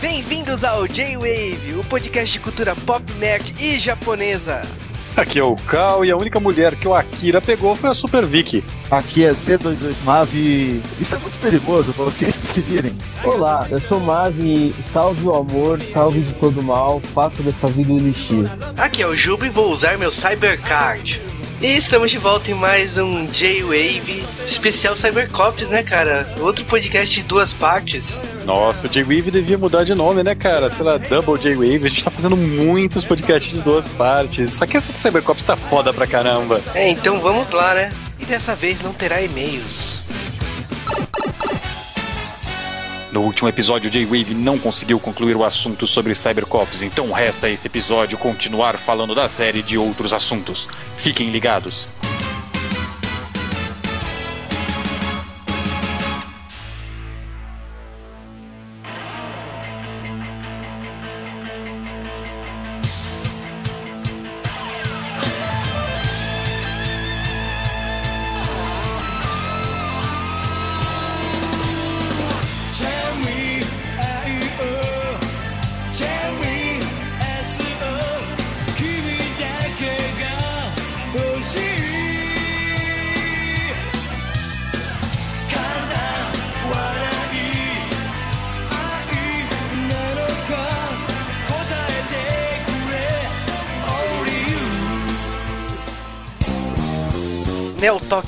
Bem-vindos ao J-Wave, o podcast de cultura pop, nerd e japonesa. Aqui é o Cal e a única mulher que o Akira pegou foi a Super Vicky. Aqui é C22Mav e isso é muito perigoso pra vocês que se virem. Olá, eu sou Mav e salve o amor, salve de todo mal, faça dessa vida um elixir. Aqui é o Juba e vou usar meu Cybercard. E estamos de volta em mais um J-Wave especial Cybercops, né, cara? Outro podcast de duas partes. Nossa, o J-Wave devia mudar de nome, né, cara? Sei lá, Double J-Wave. A gente tá fazendo muitos podcasts de duas partes. Só que essa de Cybercops tá foda pra caramba. É, então vamos lá, né? E dessa vez não terá e-mails. No último episódio, J-Wave não conseguiu concluir o assunto sobre Cybercops, então resta esse episódio continuar falando da série de outros assuntos. Fiquem ligados.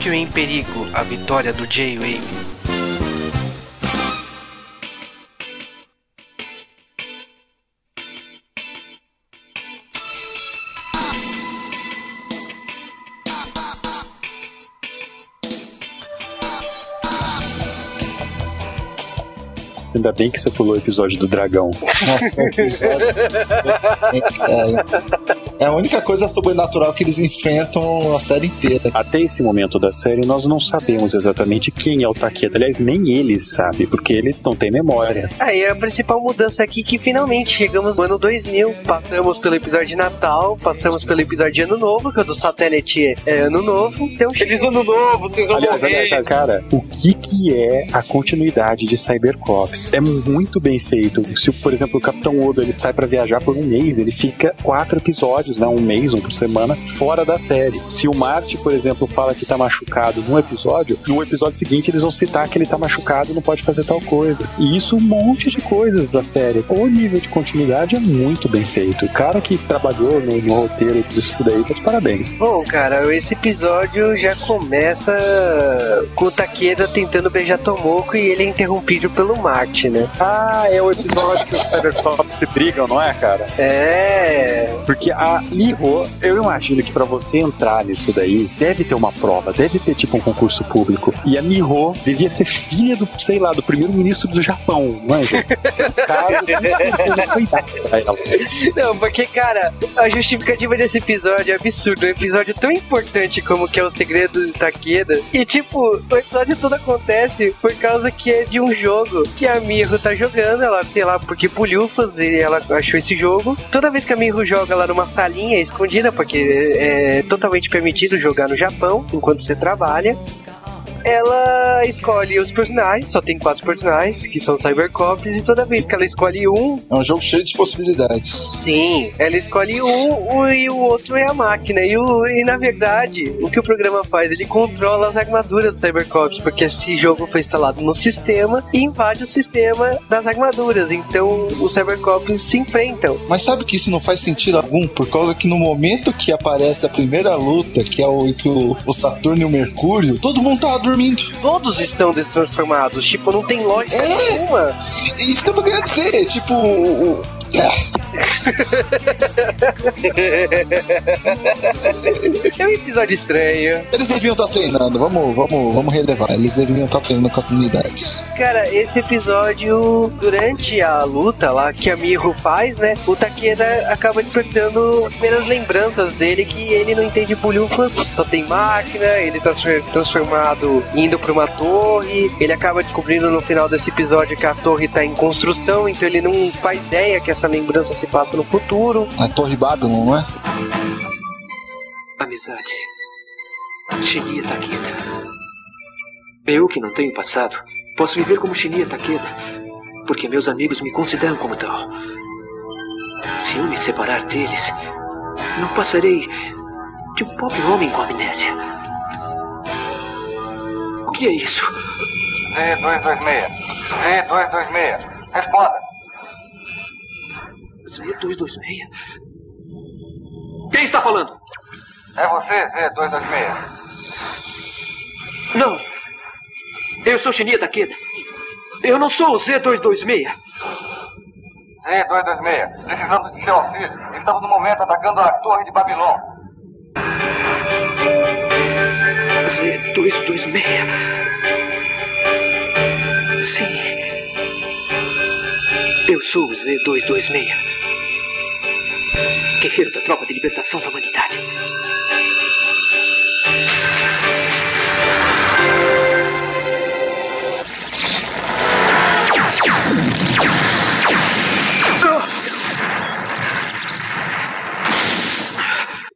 Tóquio em perigo, a vitória do J-Wave. Ainda bem que você pulou o episódio do dragão. Nossa, episódio. é, a única coisa sobrenatural que eles enfrentam a série inteira. Até esse momento da série, nós não sabemos exatamente quem é o Takeda. Aliás, nem ele sabe, porque ele não tem memória. Aí a principal mudança aqui é que finalmente chegamos no ano 2000. Passamos pelo episódio de Natal, passamos pelo episódio de Ano Novo, que é do satélite é Ano Novo. Então, feliz Ano Novo, vocês vão Aliás, morrer. aliás, cara, o que que é a continuidade de Cybercops? É muito bem feito. Se, por exemplo, o Capitão Odo ele sai pra viajar por um mês, ele fica quatro episódios, né, um mês, um por semana, fora da série. Se o Marte, por exemplo, fala que tá machucado num episódio, no episódio seguinte eles vão citar que ele tá machucado e não pode fazer tal coisa. E isso um monte de coisas da série. O nível de continuidade é muito bem feito. O cara que trabalhou no, no roteiro disso daí, tá de parabéns. Bom, cara, esse episódio já começa com o Takeda tentando beijar Tomoko e ele é interrompido pelo Marte, né? Ah, é o episódio que os Cybercops se brigam, não é, cara? É. Porque a Miho, eu imagino que pra você entrar nisso daí, deve ter uma prova, deve ter tipo um concurso público. E a Miho devia ser filha do, sei lá, do primeiro-ministro do Japão, não é, gente? Não porque, cara, a justificativa desse episódio é absurda. Um episódio tão importante como que é o segredo do Takeda. E, tipo, o episódio todo acontece por causa que é de um jogo que a Miho tá jogando. Ela, sei lá, porque bulhufas e ela achou esse jogo. Toda vez que a Miho joga lá numa salinha escondida, porque é, totalmente permitido jogar no Japão enquanto você trabalha. Ela escolhe os personagens, só tem quatro personagens, que são Cybercops, e toda vez que ela escolhe um, É um jogo cheio de possibilidades. Sim, ela escolhe um o- e o outro é a máquina. E, o, e na verdade, o que o programa faz? Ele controla as armaduras dos Cybercops, porque esse jogo foi instalado no sistema e invade o sistema das armaduras. Então os Cybercops se enfrentam. Mas sabe que isso não faz sentido algum? Por causa que no momento que aparece a primeira luta, que é o, entre o, o Saturno e o Mercúrio, todo mundo tava dormindo. Todos estão destransformados. Tipo, não tem lógica É. nenhuma. É isso que eu tô querendo dizer. Tipo, o- é, É um episódio estranho. eles deviam estar treinando. Vamos, vamos, vamos relevar. Eles deveriam estar treinando com as unidades. Cara, esse episódio, durante a luta lá que a Miho faz, né? O Takeda acaba despertando as primeiras lembranças dele que ele não entende bolhufas, só tem máquina, ele tá transformado indo pra uma torre. Ele acaba descobrindo no final desse episódio que a torre tá em construção, então ele não faz ideia que essa lembrança se passa no futuro. A Torre Babylon, não é? Amizade. Shinya Takeda. Eu que não tenho passado, posso viver como Shinya Takeda. Porque meus amigos me consideram como tal. Se eu me separar deles, não passarei de um pobre homem com amnésia. O que é isso? Z226. Z226. Responda. Z226? Quem está falando? É você, Z226. Não. Eu sou Shinya Takeda. Eu não sou o Z226. Z226. Precisamos de seu auxílio. Estamos no momento atacando a torre de Babilônia. Z226. Sim. Eu sou o Z226. Guerreiro da Tropa de Libertação da Humanidade.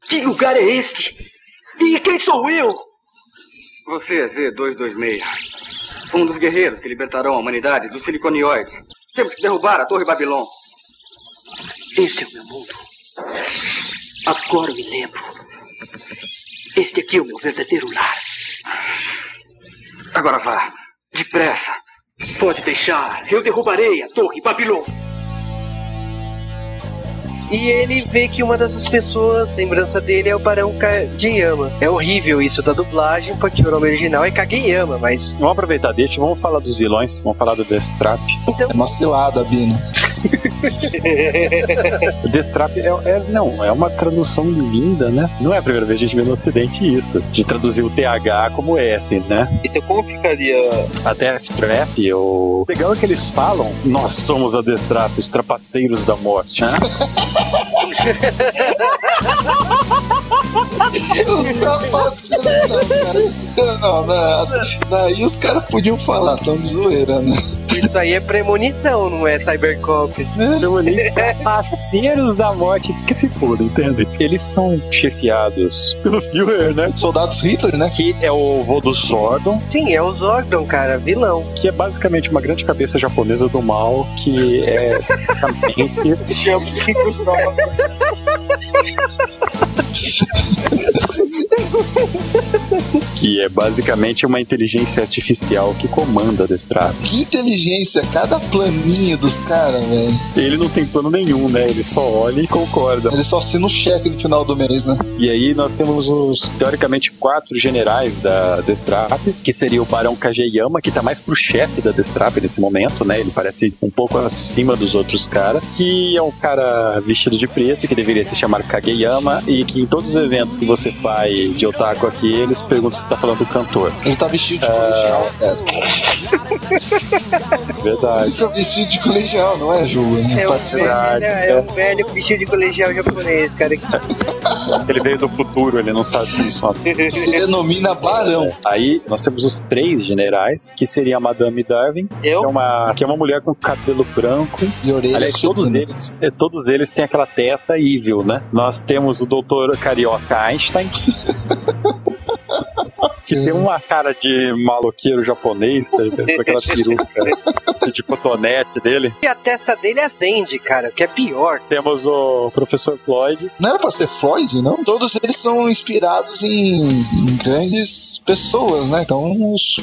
Que lugar é este? E quem sou eu? Você é Z226. Um dos guerreiros que libertarão a humanidade dos siliconioides. Temos que derrubar a Torre Babilon. Este é o meu mundo. Agora me lembro. Este aqui é o meu verdadeiro lar. Agora vá. Depressa. Pode deixar. Eu derrubarei a Torre Babilon. E ele vê que uma dessas pessoas, lembrança dele, é o Barão Kageyama. É horrível isso da dublagem, porque o nome original é Kageyama, mas. Vamos aproveitar deixa, vamos falar dos vilões, vamos falar do Destrap. Então, É uma cilada, Bina. O Destrap é, é- não, é uma tradução linda, né? Não é a primeira vez que a gente vê no ocidente isso, de traduzir o TH como S, né? Então como ficaria Até Trap, o legal é que eles falam, nós somos a Destrap, os trapaceiros da morte, né? Puxa. Os trapaceiros, não, cara. Não, não, daí os caras podiam falar, tão de zoeira, né? isso aí é premonição, não é Cybercops. Nem trapaceiros da morte, que se foda, entende? Eles são chefiados pelo Führer, né? Soldados Hitler, né? Que é o vô do Zordon, Sim, é o Zordon, cara, vilão. que é basicamente uma grande cabeça japonesa do mal, que é Thank you que é basicamente uma inteligência artificial que comanda a Destrap. Que inteligência, cada planinho dos caras, velho. Ele não tem plano nenhum, né? Ele só olha e concorda. Ele só assina o cheque no final do mês, né? E aí nós temos os, teoricamente, quatro generais da Destrap, que seria o Barão Kageyama, que tá mais pro chefe da Destrap nesse momento, né? Ele parece um pouco acima dos outros caras, que é um cara vestido de preto, que deveria se chamar Kageyama, e que em todos os eventos que você faz de otaku aqui, eles perguntam se tá falando do cantor. Ele tá vestido de colegial, cara. Verdade. Ele tá vestido de colegial, não é, Ju? Não É um, pode ser velho, nada. é um velho vestido de colegial japonês, cara. Ele veio do futuro, ele não sabe como só. Se denomina Barão. Aí nós temos os três generais, que seria a Madame Darwin, que é eu? uma, que é uma mulher com cabelo branco, E orelhas Aliás, todos eles, eh, todos eles têm aquela testa evil, né? Nós temos o doutor Carioca Einstein. Que tem uma cara de maloqueiro japonês, tá ligado? com aquela peruca de cotonete dele. E a testa dele acende, cara, o que é pior. Temos o professor Floyd, Não era pra ser Floyd, não? Todos eles são inspirados em, em grandes pessoas, né? Então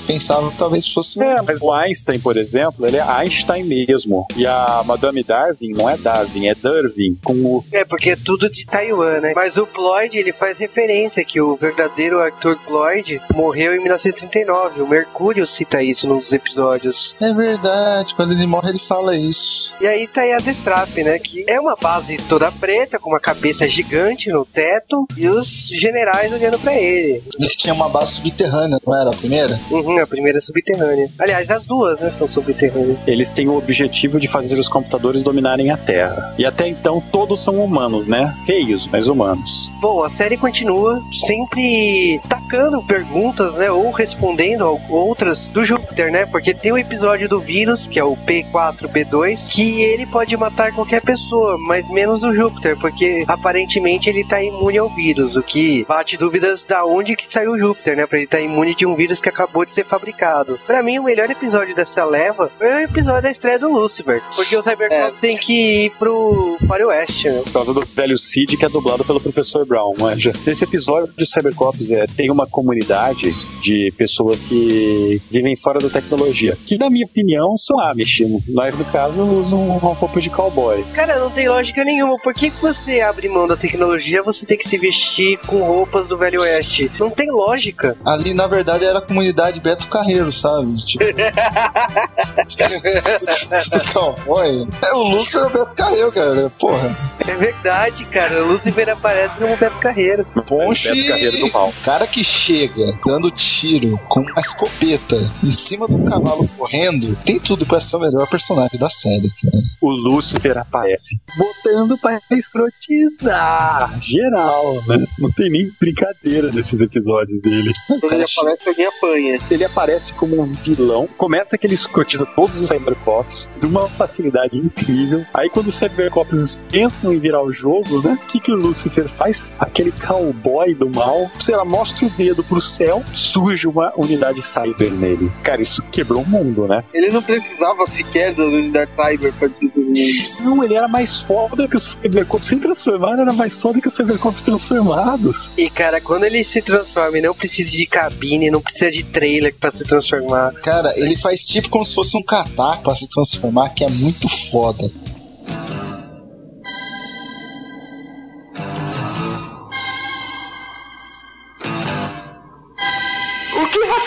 pensava que talvez fosse. É, mas o Einstein, por exemplo, ele é Einstein mesmo. E a Madame Darwin não é Darwin, é Darwin, com o. É, porque é tudo de Taiwan, né? Mas o Floyd, ele faz referência que o verdadeiro Arthur Floyd morreu em 1939. O Mercúrio cita isso num dos episódios. É verdade, quando ele morre ele fala isso. E aí tá aí a Destrap, né? Que é uma base toda preta, com uma cabeça gigante no teto, e os generais olhando pra ele. Ele tinha uma base subterrânea, não era a primeira? Uhum, a primeira é subterrânea. Aliás, as duas, né? São subterrâneas. Eles têm o objetivo de fazer os computadores dominarem a Terra. E até então todos são humanos, né? Feios, mas humanos. Bom, a série continua sempre tacando perguntas perguntas, né? Ou respondendo a outras do Júpiter, né? Porque tem o episódio do vírus, que é o P4B2, que ele pode matar qualquer pessoa, mas menos o Júpiter, porque aparentemente ele tá imune ao vírus, o que bate dúvidas da onde que saiu o Júpiter, né? Pra ele estar tá imune de um vírus que acabou de ser fabricado. Para mim, o melhor episódio dessa leva foi o episódio da estreia do Lucifer, porque o Cybercop é. tem que ir pro para o oeste, né? Por causa do velho Cid, que é dublado pelo Professor Brown, manja. Nesse episódio de Cybercops é, tem uma comunidade de pessoas que vivem fora da tecnologia, que na minha opinião são Amish, mas no caso usam uma roupa de cowboy. Cara, não tem lógica nenhuma. Por que você abre mão da tecnologia, você tem que se vestir com roupas do Velho Oeste? Não tem lógica. Ali, na verdade, era a comunidade Beto Carreiro, sabe? Tipo... cowboy. É o Lúcio era o Beto Carreiro, cara. Porra. É verdade, cara. O Lucifer aparece como Beto Carreiro. Ponche, Beto Carreiro do mal. cara que chega dando tiro com uma escopeta em cima do cavalo correndo, tem tudo pra ser o melhor personagem da série, cara. O Lucifer aparece botando pra escrotizar geral, né? Não tem nem brincadeira nesses episódios dele. Quando ele aparece, alguém apanha. Ele aparece como um vilão, começa que ele escrotiza todos os Cybercops de uma facilidade incrível. Aí quando os Cybercops pensam em virar o jogo, né? O que, que o Lucifer faz? Aquele cowboy do mal, sei lá, mostra o dedo pro céu, surge uma unidade cyber nele. Cara, isso quebrou o mundo, né? Ele não precisava sequer da unidade cyber pra destruir Não, ele era mais foda que os Cybercops sem transformar, era mais foda que os Cybercops transformados. E cara, quando ele se transforma, ele não precisa de cabine, não precisa de trailer pra se transformar. Cara, ele faz tipo como se fosse um catar pra se transformar, que é muito foda.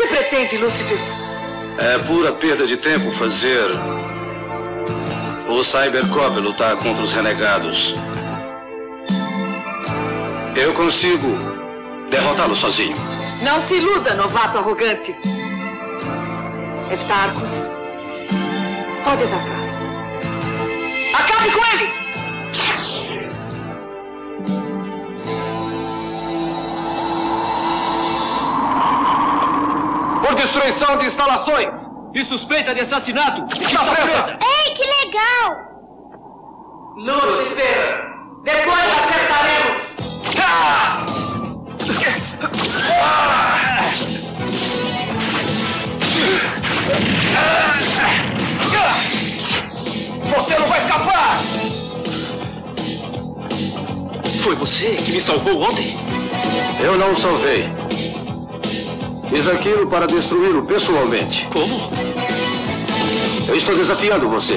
Que pretende, Lúcifer? É pura perda de tempo fazer o Cybercop lutar contra os renegados. Eu consigo derrotá-lo sozinho. Não se iluda, novato arrogante. Heptarcos, pode atacar. Acabe com ele! Por destruição de instalações. E suspeita de assassinato. Está presa. Ei, que legal! Lúcifer, depois acertaremos. Você não vai escapar! Foi você que me salvou ontem? Eu não o salvei. Fiz aquilo para destruí-lo pessoalmente. Como? Eu estou desafiando você.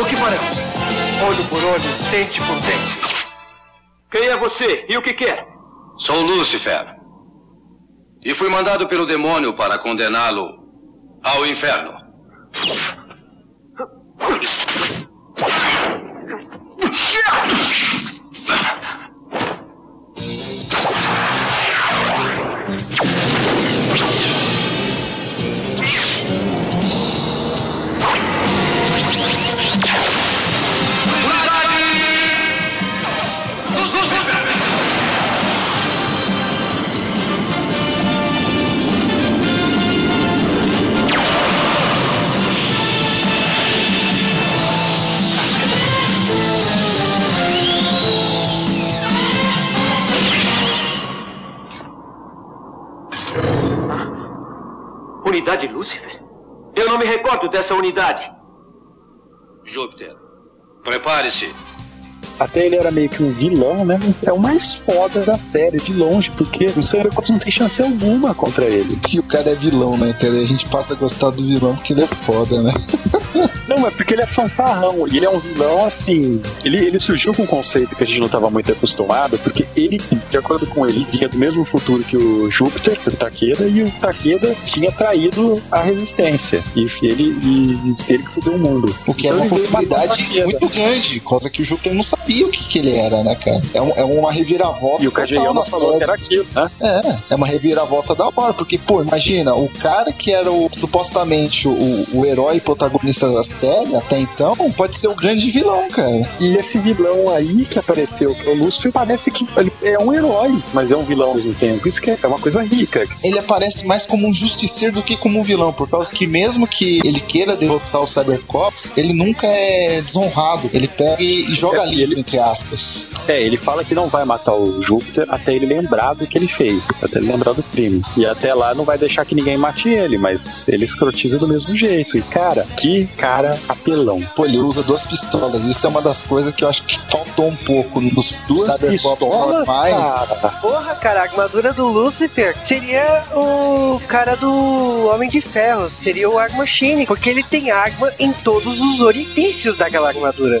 O que faremos? Olho por olho, dente por dente. Quem é você e o que quer? Sou Lúcifer. E fui mandado pelo demônio para condená-lo ao inferno. Unidade Lúcifer? Eu não me recordo dessa unidade. Júpiter, prepare-se. Até ele era meio que um vilão, né? Mas é o mais foda da série, de longe, porque o Cybercops não tem chance alguma contra ele. Que o cara é vilão, né, cara? E a gente passa a gostar do vilão porque ele é foda, né? não, é porque ele é fanfarrão. E ele é um vilão, assim. Ele, ele surgiu com um conceito que a gente não estava muito acostumado, porque ele, de acordo com ele, vinha do mesmo futuro que o Júpiter, o Takeda, e o Takeda tinha traído a resistência. E ele, e, ele que fudeu o mundo. O que então, é uma possibilidade muito grande, coisa que o Júpiter não sabia o que, que ele era, né, cara? É, um, é uma reviravolta. E o Kageyama falou que era aquilo, né? É, é uma reviravolta da hora, porque, pô, imagina, o cara que era o, supostamente o, o herói protagonista da série até então, pode ser o grande vilão, cara. E esse vilão aí que apareceu, o Lúcifer, parece que ele é um herói, mas é um vilão ao mesmo tempo. Isso que é uma coisa rica. Ele aparece mais como um justiceiro do que como um vilão, por causa que mesmo que ele queira derrotar o Cybercops, ele nunca é desonrado. Ele pega e, joga é, livre, ele... entre aspas. É, ele fala que não vai matar o Júpiter até ele lembrar do que ele fez, até ele lembrar do crime. E até lá não vai deixar que ninguém mate ele, mas ele escrotiza do mesmo jeito. E cara, que cara apelão. Pô, ele usa duas pistolas. Isso é uma das coisas que eu acho que faltou um pouco nos duas pistolas mais. Cara. Porra, cara, a armadura do Lucifer seria o cara do Homem de Ferro, seria o Arc Machine, porque ele tem arma em todos os orifícios daquela armadura.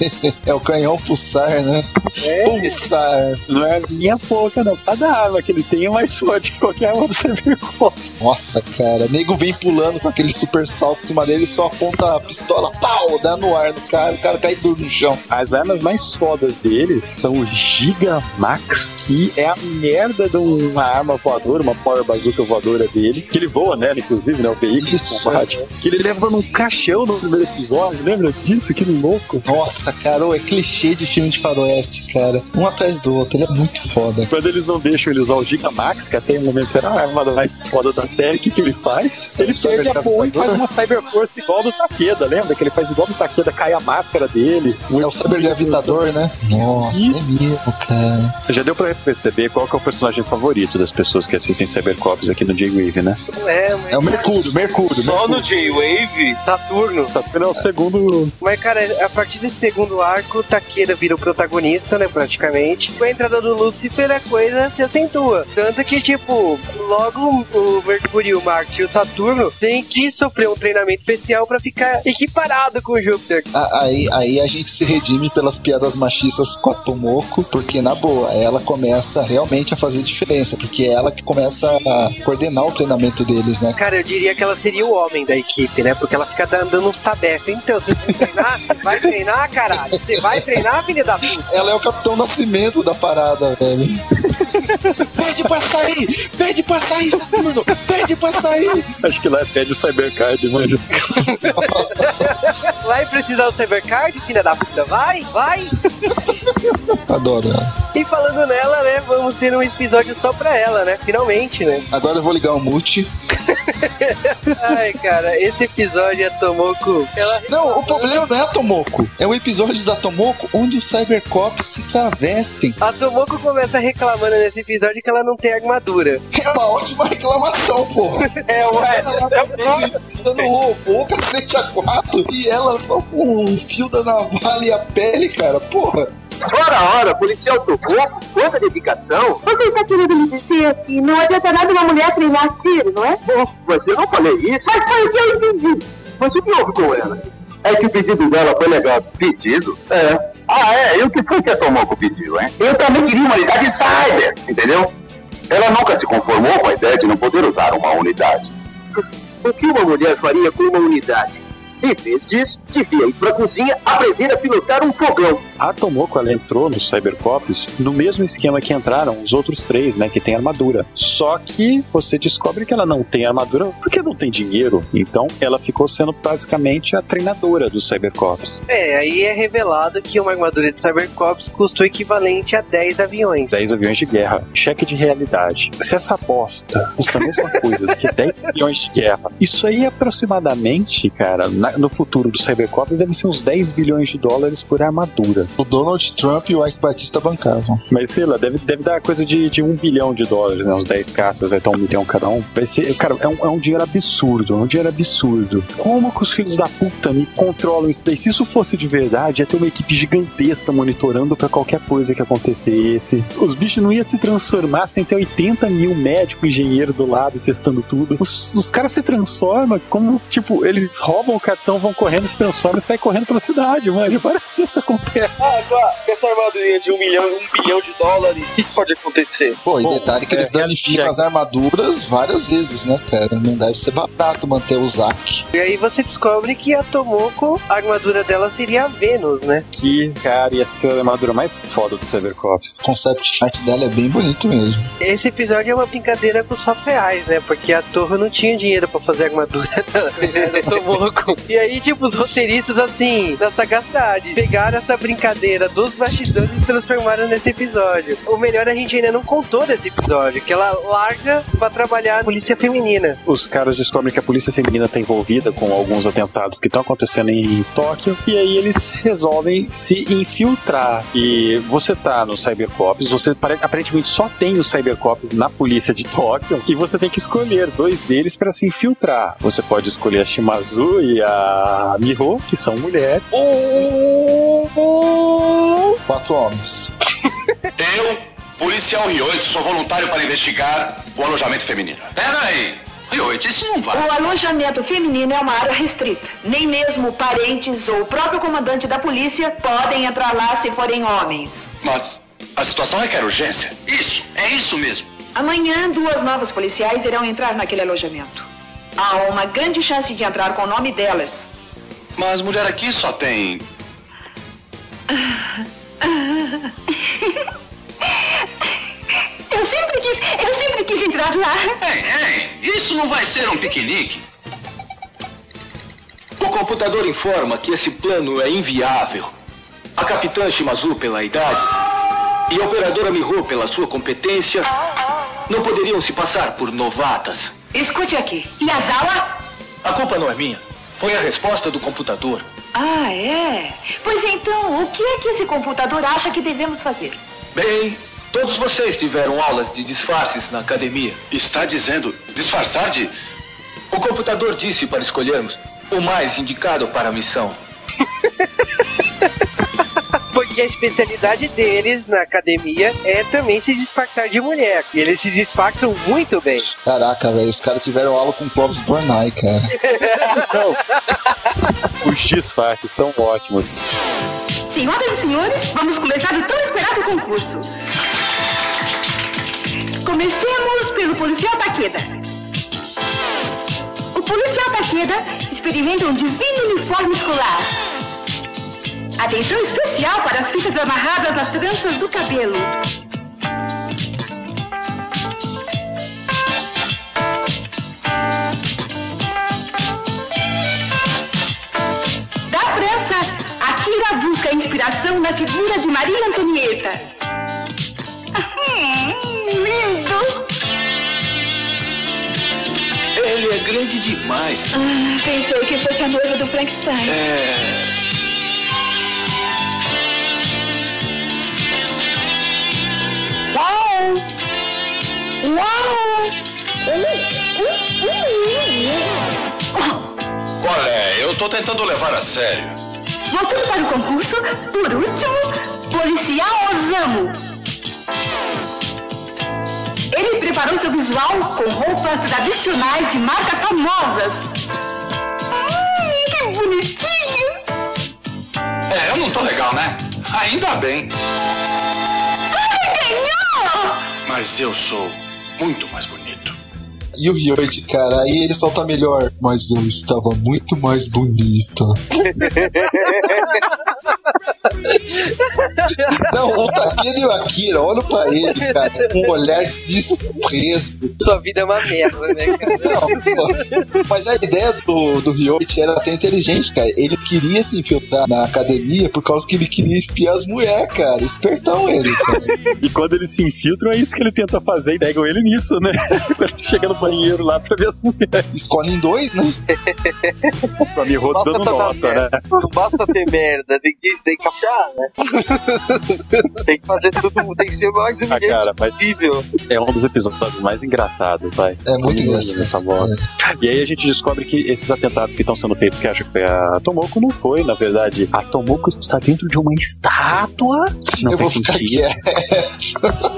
é o canhão pulsar, né? É. Pulsar. Não é minha pouca, não. Cada arma que ele tem é mais forte que qualquer arma do Cybercops. Nossa, cara. Nego vem pulando com aquele super salto em cima dele e só aponta a pistola, pau, dá no ar no cara, o cara cai duro no chão. As armas mais fodas dele são o Gigamax, que é a merda de uma arma voadora, uma power bazooka voadora dele, que ele voa nela, inclusive, né? O veículo Isso, combate. É. Que ele leva num caixão no primeiro episódio, lembra disso? Que louco. Nossa, cara, é clichê de filme de faroeste, cara. Um atrás do outro, ele é muito foda. Quando eles não deixam ele usar o Gigamax, que até o momento era a arma mais foda da série, o que, que ele faz? Ele perde a porra e faz uma Cyberforce igual do Takeda, lembra? Que ele faz igual do Takeda, cai a máscara dele. É o Cyber Gravitador, né? Nossa, e... é mesmo, cara. Já deu pra perceber qual que é o personagem favorito das pessoas que assistem Cybercops aqui no J-Wave, né? É, é o Mercúrio, Mercúrio. Só no J-Wave, Saturno. Saturno é o segundo. Mas, cara, a partir desse segundo arco, Takeda vira o protagonista, né, praticamente. Com a entrada do Lucifer, a coisa se acentua. Tanto que, tipo, logo o Mercúrio, o Marte e o Saturno têm que sofrer um treinamento especial para ficar equiparado com o Júpiter. Aí, aí a gente se redime pelas piadas machistas com a Tomoko, porque, na boa, ela começa realmente a fazer diferença, porque é ela que começa a coordenar o treinamento deles, né? Cara, eu diria que ela seria o homem da equipe, né? Porque ela fica dando uns tabefes. Então, você vai treinar, vai treinar, caralho. Você vai treinar, filha da puta. Ela é o Capitão Nascimento da parada, velho. pede pra sair! Pede pra sair, Saturno! Pede pra sair! Acho que lá é pede o Cybercard, mano. vai precisar do Cybercard, filha da puta? Vai, vai! Adoro ela. E falando nela, né, vamos ter um episódio só pra ela, né? Finalmente, né? Agora eu vou ligar o mute. Ai, cara, esse episódio é Tomoko. Ela... Não, o problema não é a Tomoko. É o episódio da Tomoko onde os Cybercops se travestem. A Tomoko começa reclamando nesse episódio que ela não tem armadura. É uma ótima reclamação, pô. é, ué. Ela tá no robô, cacete a quatro, e ela só com um fio da navalha e a pele, cara. Porra. Ora, ora, policial tocou, quanta dedicação. Você está querendo me dizer que não adianta nada uma mulher treinar tiro, não é? Bom, mas eu não falei isso. Mas foi o que eu entendi. Mas o que houve com ela? É que o pedido dela foi negado. Pedido? É. Ah, é? E o que foi que a Tomoko pediu, hein? Eu também queria uma unidade cyber, entendeu? Ela nunca se conformou com a ideia de não poder usar uma unidade. O que uma mulher faria com uma unidade? Em vez disso, devia ir pra cozinha aprender a pilotar um fogão. A Tomoko, ela entrou no Cybercops no mesmo esquema que entraram os outros três, né? Que tem armadura. Só que você descobre que ela não tem armadura porque não tem dinheiro. Então, ela ficou sendo basicamente a treinadora do Cybercops. É, aí é revelado que uma armadura de Cybercops custa o equivalente a 10 aviões. 10 aviões de guerra. Cheque de realidade. Se essa aposta custa a mesma coisa do que 10 aviões de guerra, isso aí aproximadamente, cara, na, no futuro do Cybercops deve ser uns 10 bilhões de dólares por armadura. O Donald Trump e o Ike Batista bancavam. Mas sei lá, deve, deve dar coisa de, de um bilhão de dólares, né? Uns 10 caças, vai estar um milhão cada um. Vai ser, cara, é um, é um dinheiro absurdo, é um dinheiro absurdo. Como que os filhos da puta me controlam isso daí? Se isso fosse de verdade, ia ter uma equipe gigantesca monitorando pra qualquer coisa que acontecesse. Os bichos não iam se transformar sem ter 80 mil médicos, engenheiro do lado testando tudo. Os, os caras se transformam como, tipo, eles roubam o cartão, vão correndo, se transformam e saem correndo pela cidade, mano. Parece que isso acontece. Ah, claro, essa armadurinha de um milhão, um bilhão de dólares, o que pode acontecer? Pô, e Bom, detalhe que eles é, danificam é- as armaduras várias vezes, né, cara? Não deve ser barato manter o Zack. E aí você descobre que a Tomoko, a armadura dela seria a Vênus, né? Que, cara, ia ser a armadura mais foda do Cybercops. O concept art dela é bem bonito mesmo. Esse episódio é uma brincadeira com os fatos reais, né? Porque a Torre não tinha dinheiro pra fazer a armadura da Tomoko. E aí, tipo, os roteiristas, assim, na sagacidade, pegaram essa brincadeira dos bastidores transformaram nesse episódio. O melhor a gente ainda não contou desse episódio, que ela larga pra trabalhar a polícia feminina. Os caras descobrem que a polícia feminina está envolvida com alguns atentados que estão acontecendo em Tóquio e aí eles resolvem se infiltrar. E você tá no Cybercops, você pare- aparentemente só tem os Cybercops na polícia de Tóquio e você tem que escolher dois deles para se infiltrar. Você pode escolher a Shimazu e a Miho, que são mulheres. Quatro homens. Eu, policial Rioite, sou voluntário para investigar o alojamento feminino. Pera aí. Rioite, isso não vai. O alojamento feminino é uma área restrita. Nem mesmo parentes ou o próprio comandante da polícia podem entrar lá se forem homens. Mas a situação requer urgência. Isso, é isso mesmo. Amanhã, duas novas policiais irão entrar naquele alojamento. Há uma grande chance de entrar com o nome delas. Mas mulher aqui só tem. Eu sempre quis, eu sempre quis entrar lá. Ei, ei, isso não vai ser um piquenique. O computador informa que esse plano é inviável. A capitã Shimazu, pela idade, e a operadora Miho, pela sua competência, não poderiam se passar por novatas. Escute aqui. E a Zawa? A culpa não é minha. Foi a resposta do computador. Ah, é? Pois então, o que é que esse computador acha que devemos fazer? Bem, todos vocês tiveram aulas de disfarces na academia. Está dizendo disfarçar de. O computador disse para escolhermos o mais indicado para a missão. Porque a especialidade deles na academia é também se disfarçar de mulher. E eles se disfarçam muito bem. Caraca, velho, os caras tiveram aula com o Clóvis Bornai, cara. Os disfarces são ótimos. Senhoras e senhores, vamos começar o tão esperado concurso. Comecemos pelo policial Takeda. O policial Takeda experimenta um divino uniforme escolar. Atenção especial para as fitas amarradas nas tranças do cabelo. Da França, Akira busca inspiração na figura de Maria Antonieta. Hum, lindo! Ele é grande demais. Ah, pensei que fosse a noiva do Frankenstein. É. Uau! Olha, eu tô tentando levar a sério. Voltando para o concurso, por último, policial Osamu. Ele preparou seu visual com roupas tradicionais de marcas famosas. Hum, que bonitinho! É, eu não tô legal, né? Ainda bem. Ai, ganhou! Mas eu sou muito mais bonito. E o Ryoichi, cara, aí ele solta melhor. Mas eu estava muito mais bonita. Não, o Takeda e o Akira, olha pra ele, cara, com um olhar de desprezo. Sua vida é uma merda, né? cara? Não, pô. Mas a ideia do, do Ryoichi era até inteligente, cara. Ele queria se infiltrar na academia por causa que ele queria espiar as mulheres, cara. Espertão ele, cara. E quando eles se infiltram, é isso que ele tenta fazer e pegam ele nisso, né? Quando chega no banheiro lá pra ver as mulheres. Escolhe em dois, né? Com a Miho Basta dando tá nota, né? merda. Não basta ter merda, tem que, tem que achar, né? tem que fazer tudo, tem que ser mais Ah, cara, mas possível. é um dos episódios mais engraçados, vai. É muito engraçado. Essa voz. E aí a gente descobre que esses atentados que estão sendo feitos, que acha que foi a Tomoko, não foi, na verdade. A Tomoko está dentro de uma estátua. Não Eu vou ficar sentido. quieto.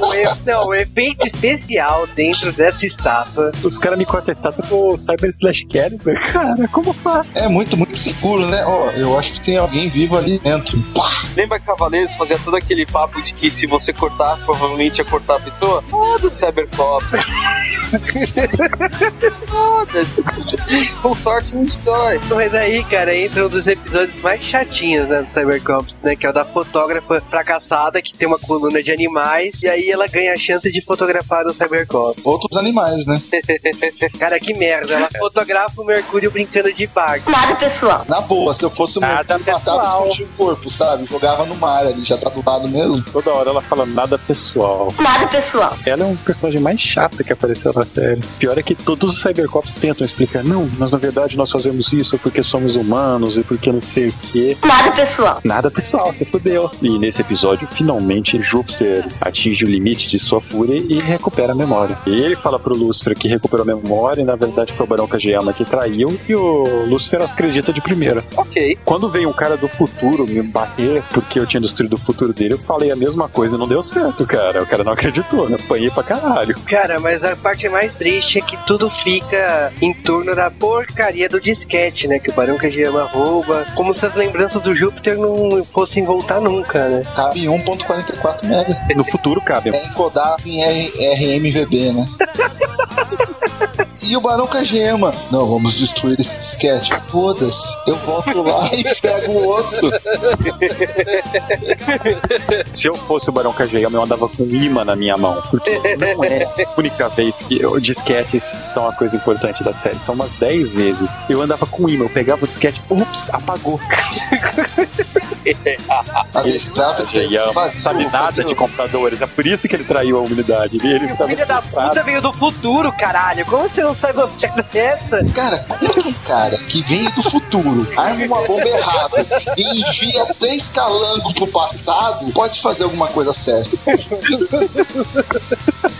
O e- não, o efeito especial dentro dessa estátua. Os caras me cortam a estátua pro Cyber Slash Caliber. Cara, como faz? É muito, muito seguro, né? Ó, eu acho que tem alguém vivo ali dentro. Pá! Lembra que Cavaleiros fazia todo aquele papo de que se você cortasse, provavelmente ia cortar a pessoa? Foda-se, Cybercop. Foda-se. Com sorte não destrói. Mas aí, cara, entra um dos episódios mais chatinhos né, do Cybercops, né? Que é o da fotógrafa fracassada que tem uma coluna de animais e aí ela ganha a chance de fotografar o Cybercop. Outros animais, né? Cara, que merda. Ela fotografa o Mercúrio brincando de barco. Nada pessoal. Na boa, se eu fosse o Nada Mercúrio, matava e pessoal. escondia o corpo, sabe? Jogava no mar ali, já tá do lado mesmo. Toda hora ela fala nada pessoal. Nada pessoal. Ela é um personagem mais chato que apareceu na série. Pior é que todos os Cybercops tentam explicar. Não, mas na verdade nós fazemos isso porque somos humanos e porque não sei o quê. Nada pessoal. Nada pessoal, você fudeu. E nesse episódio, finalmente, Júpiter atinge o limite de sua fúria e recupera a memória. E ele fala pro Lúcifer que recuperou a memória e na verdade foi o Barão Kageyama que traiu e o Lúcifer acredita de primeira. Ok. Quando veio um cara do futuro me bater porque eu tinha destruído o futuro dele, eu falei a mesma coisa e não deu certo, cara. O cara não acreditou, né? Apanhei pra caralho. Cara, mas a parte mais triste é que tudo fica em torno da porcaria do disquete, né? Que o Barão Kageyama rouba. Como se as lembranças do Júpiter não fossem voltar nunca, né? Cabe em 1.44 mega. No futuro cabe. É encodado em RMVB, né? E o Barão Kageyama. Não, vamos destruir esse disquete. Foda-se, eu volto lá e pego o outro. Se eu fosse o Barão Kageyama, eu andava com imã na minha mão. Porque não é a única vez que os disquetes são a coisa importante da série. São umas 10 vezes. Eu andava com imã, eu pegava o disquete, ups, apagou. A destrava Kageyama vazio, sabe nada vazio. de computadores. É por isso que ele traiu a humanidade. Ele ficava Filha da puta veio do futuro, caralho. Como você não sabe uma merda dessa? Cara, como que um cara que veio do futuro, arma uma bomba errada e envia três calangos pro passado, pode fazer alguma coisa certa?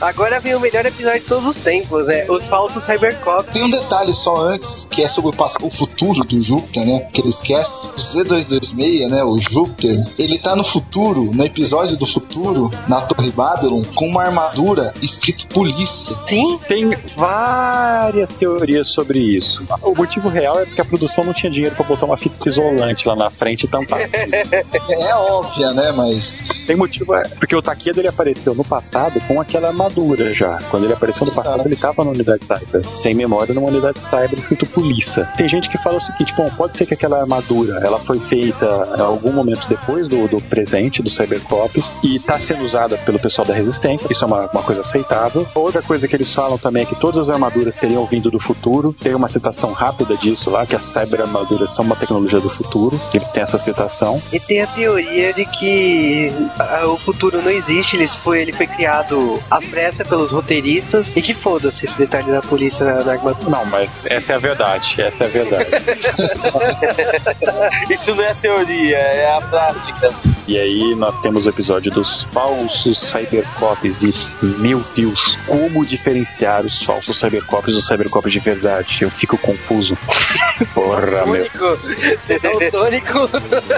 Agora vem o melhor episódio de todos os tempos, né? Os falsos Cybercops. Tem um detalhe só antes, que é sobre o futuro do Júpiter, né? Que ele esquece. O Z226, né? O Júpiter, ele tá no futuro, no episódio do futuro, na Torre Babylon, com uma armadura escrito polícia. Sim, Tem várias teorias sobre isso. O motivo real é porque a produção não tinha dinheiro pra botar uma fita isolante lá na frente e tampar. É óbvia, né? Mas Tem motivo, é, porque o Takeda ele apareceu no passado com aquela armadura já. Quando ele apareceu no passado, Exato. ele tava na unidade cyber. Sem memória, numa unidade cyber escrito polícia. Tem gente que fala o seguinte: bom, pode ser que aquela armadura ela foi feita em algum momento depois do, do presente do Cybercops e tá sendo usada pelo pessoal da resistência. Isso é uma, uma coisa aceitável. Outra coisa que eles falam também é que todas as armaduras teriam vindo do futuro. Tem uma citação rápida disso lá, que as cyber armaduras são uma tecnologia do futuro. Eles têm essa citação. E tem a teoria de que ah, o futuro não existe, ele foi, ele foi criado à pressa pelos roteiristas e que foda-se esse detalhe da polícia na, na armadura. Não, mas essa é a verdade. Essa é a verdade. Isso não é teoria, é a prática. E aí nós temos o episódio dos falsos cybercops e, meu Deus, como diferenciar os falsos cybercops dos cybercops de verdade? Eu fico confuso. Porra, meu. Daltônico.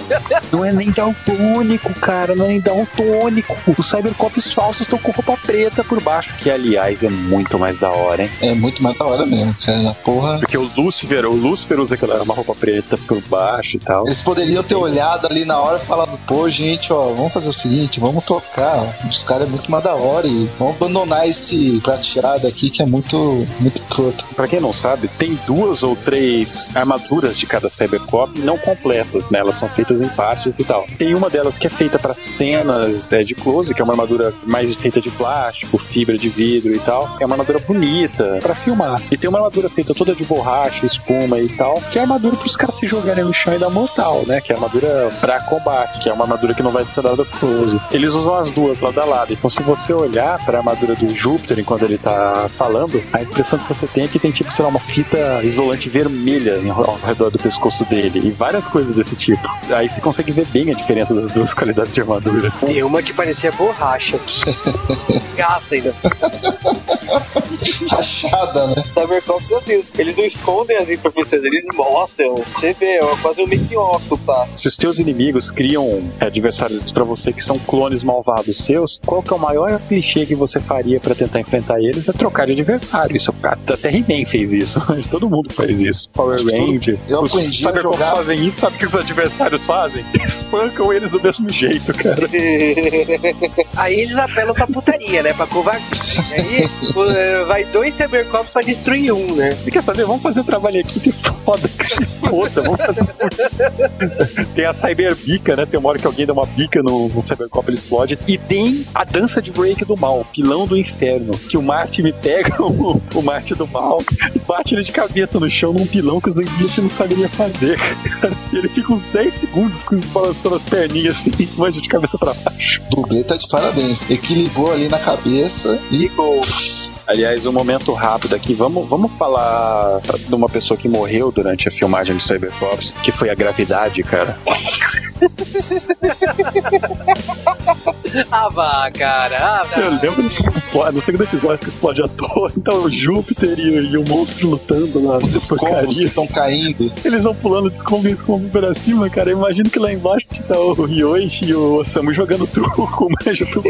Não é nem daltônico, cara, não é nem daltônico. Os cybercops falsos estão com roupa preta por baixo, que aliás é muito mais da hora, hein? é muito mais da hora mesmo, cara. Porra. Porque o Lúcifer, o Lúcifer usa aquela uma roupa preta por baixo e tal. Eles poderiam ter olhado ali na hora e falado, pô, gente, ó, vamos fazer o seguinte, vamos tocar. Os caras é muito mais da hora e vamos abandonar esse prateado aqui que é muito, muito escroto. Pra quem não sabe, tem duas ou três armaduras de cada Cybercop não completas, né? Elas são feitas em partes e tal. Tem uma delas que é feita pra cenas é, de close, que é uma armadura mais feita de plástico, fibra de vidro e tal. É uma armadura bonita pra filmar. E tem uma armadura feita toda de borracha, espuma e tal, que é armadura pros caras se jogarem no chão e dar mortal, né? Que é armadura pra combate, que é uma armadura armadura que não vai ser nada pro uso. Eles usam as duas lado a lado. Então, se você olhar pra armadura do Júpiter enquanto ele tá falando, a impressão que você tem é que tem, tipo, sei lá, uma fita isolante vermelha ao redor do pescoço dele. E várias coisas desse tipo. Aí você consegue ver bem a diferença das duas qualidades de armadura. E uma que parecia borracha. Gasta ainda. Rachada, né? Cybercops é assim, eles não escondem as imperfeições, eles mostram. Você vê, é quase um making-off, tá? Se os teus inimigos criam é, adversários pra você que são clones malvados seus, qual que é o maior clichê que você faria pra tentar enfrentar eles? É trocar de adversário. Isso, até He-Man fez isso. Todo mundo faz isso. Power Rangers. eu os aprendi a Cybercops jogar- fazem isso. Sabe o que os adversários fazem? Espancam eles do mesmo jeito, cara. Aí eles apelam pra putaria, né? Pra covardia. Aí vai dois Cybercops pra destruir um, né? Você quer saber? Vamos fazer trabalho aqui que foda que se foda. Vamos fazer. tem a Cyberbica, né? Tem uma hora que alguém dá uma bica no, no Cybercop, ele explode. E tem a dança de break do mal, pilão do inferno. Que o Marty me pega o, o Marty do mal e bate ele de cabeça no chão num pilão que o Zangief não saberia fazer. E ele fica uns 10 segundos com- balançando as perninhas assim, manja de cabeça pra baixo. Dublê tá de parabéns. Equilibrou ali na cabeça e. Aliás, um momento rápido aqui. Vamos, vamos falar de uma pessoa que morreu durante a filmagem de Cybercops, que foi a gravidade, cara. Ah, vá, cara. Ah, vá. Eu lembro disso explode, no segundo episódio que explode a torre, então o Júpiter e, e o monstro lutando lá Os escombros que estão caindo. Eles vão pulando de escombro em escombro pra cima, cara. Eu imagino que lá embaixo que tá o Ryoichi e o Osamu jogando truco, manja tudo.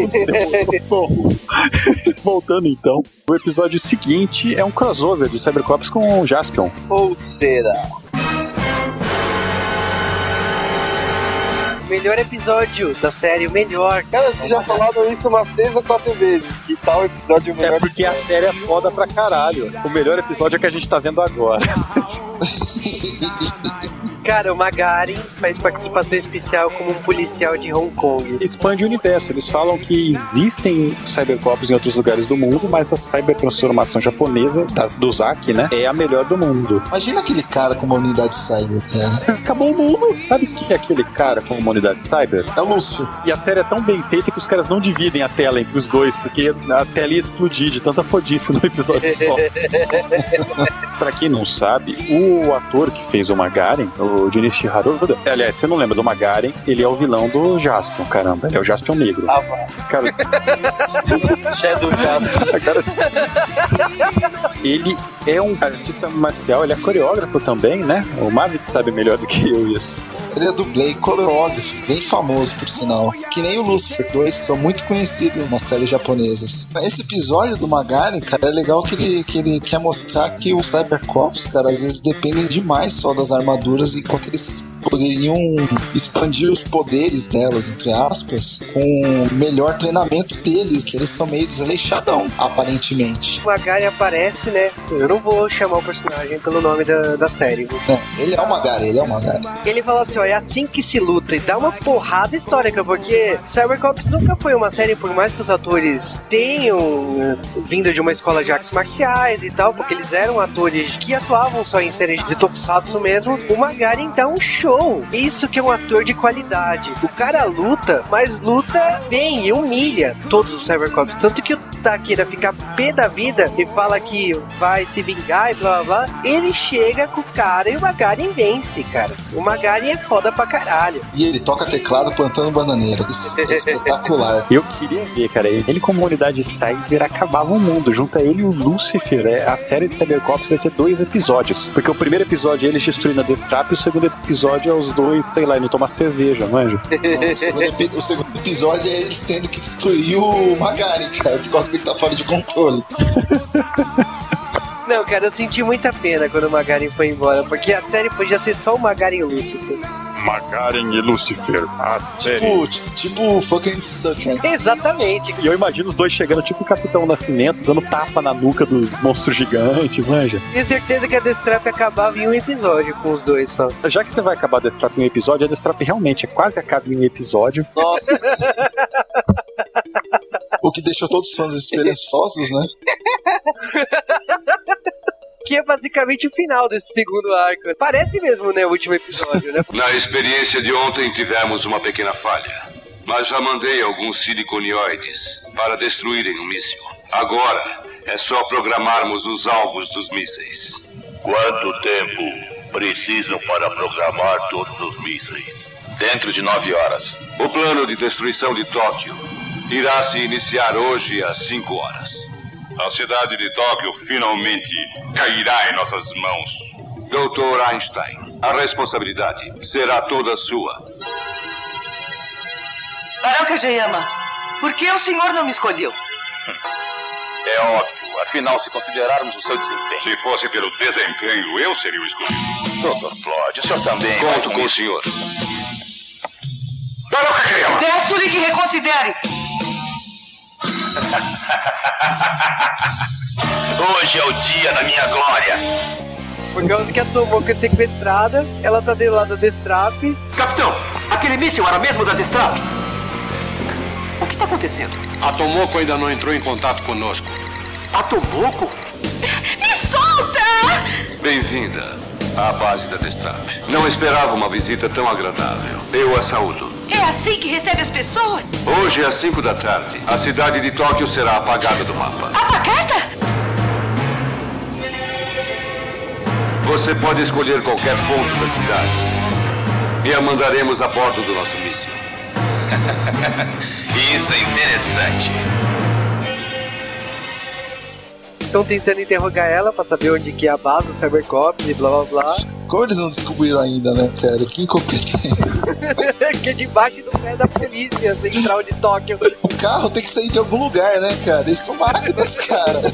Bom, voltando então. O episódio seguinte é um crossover de Cybercops com o Jaspion. Ou será? Melhor episódio da série, o melhor. Cara, vocês já falaram isso umas três ou quatro vezes. Que tal episódio É melhor porque a série é foda pra caralho. O melhor episódio é o que a gente tá vendo agora. Cara, o Magaren faz participação especial como um policial de Hong Kong. expande o universo. Eles falam que existem cybercops em outros lugares do mundo, mas a cybertransformação japonesa, das, do Zack, né, é a melhor do mundo. Imagina aquele cara com uma unidade cyber, cara. Acabou o mundo. Sabe o que é aquele cara com uma unidade cyber? É o Lúcio. E a série é tão bem feita que os caras não dividem a tela entre os dois, porque a tela ia explodir de tanta fodice no episódio só. pra quem não sabe, o ator que fez o Magaren, o Junichi Haruda, aliás, você não lembra do Magaren, ele é o vilão do Jaspion, caramba, ele é o Jaspion negro. Ah, vá. Cara, Shadow Jaspion. Agora Ele é um artista marcial, ele é coreógrafo também, né? O Mavic sabe melhor do que eu isso. Ele é dublê e coreógrafo, bem famoso por sinal. Que nem o Lucifer, dois são muito conhecidos nas séries japonesas. Esse episódio do Magari, cara, é legal que ele, que ele quer mostrar que os Cybercops, cara, às vezes dependem demais só das armaduras, enquanto eles poderiam expandir os poderes delas, entre aspas, com o melhor treinamento deles, que eles são meio desleixadão, aparentemente. O Magaren aparece, né? Eu não vou chamar o personagem pelo nome da, da série. Não, ele é o Magari, ele é o Magari. Ele fala assim, ó, é assim que se luta e dá uma porrada histórica, porque Cybercops nunca foi uma série, por mais que os atores tenham vindo de uma escola de artes marciais e tal, porque eles eram atores que atuavam só em séries de tokusatsu mesmo, o Magaren dá um show. Isso que é um ator de qualidade. O cara luta, mas luta bem e humilha todos os Cybercops. Tanto que o Takeda fica pé da vida e fala que vai se vingar e blá blá blá. Ele chega com o cara e o Magaren vence, cara. O Magaren é foda pra caralho. E ele toca teclado plantando bananeira. Isso é espetacular. Eu queria ver, cara, ele como unidade cyber acabava o mundo. Junta ele e o Lucifer. É, a série de Cybercops vai ter dois episódios. Porque o primeiro episódio é eles destruindo a Destrap e o segundo episódio é os dois, sei lá, indo tomar cerveja, manja? Não, o, segundo epi- o segundo episódio é eles tendo que destruir o Magari, cara, por causa que ele tá fora de controle. Não, cara, eu senti muita pena quando o Magaren foi embora, porque a série podia ser só o Magaren e o Lucifer. Magaren e Lucifer, a Tipo, tipo, tipo fucking Sucker. Exatamente. E eu imagino os dois chegando, tipo o Capitão Nascimento, dando tapa na nuca dos monstros gigantes, manja. Tenho certeza que a Destrap acabava em um episódio com os dois só. Já que você vai acabar a Destrap em um episódio, a Destrap realmente é quase acaba em um episódio. O que deixou todos os fãs esperançosos, né? que é basicamente o final desse segundo arco. Parece mesmo, né, o último episódio, né? Na experiência de ontem tivemos uma pequena falha. Mas já mandei alguns siliconioides para destruírem o míssil. Agora é só programarmos os alvos dos mísseis. Quanto tempo precisam para programar todos os mísseis? Dentro de nove horas. O plano de destruição de Tóquio irá se iniciar hoje às cinco horas. A cidade de Tóquio finalmente cairá em nossas mãos. Doutor Einstein, a responsabilidade será toda sua. Barão Kageyama, por que o senhor não me escolheu? É óbvio, afinal, se considerarmos o seu desempenho. Se fosse pelo desempenho, eu seria o escolhido. Dr. Plod, o senhor também. Conto com o senhor. Barão Kageyama! Peço-lhe que reconsidere. Hoje é o dia da minha glória. Por causa que a Tomoko é sequestrada, ela tá do lado da Destrap. Capitão, aquele míssil era mesmo da Destrap? O que está acontecendo? A Tomoko ainda não entrou em contato conosco. A Tomoko? Me solta! Bem-vinda à base da Destrap. Não esperava uma visita tão agradável. Eu a saúdo. É assim que recebe as pessoas? Hoje, às 5 da tarde, a cidade de Tóquio será apagada do mapa. Apagada? Você pode escolher qualquer ponto da cidade. E a mandaremos a bordo do nosso míssil. Isso é interessante. Estão tentando interrogar ela pra saber onde que é a base do Cybercops e blá blá blá. Como eles não descobriram ainda, né, cara? Que incompetência. que é debaixo do pé da polícia central de Tóquio. O carro tem que sair de algum lugar, né, cara? Eles são máquinas, cara.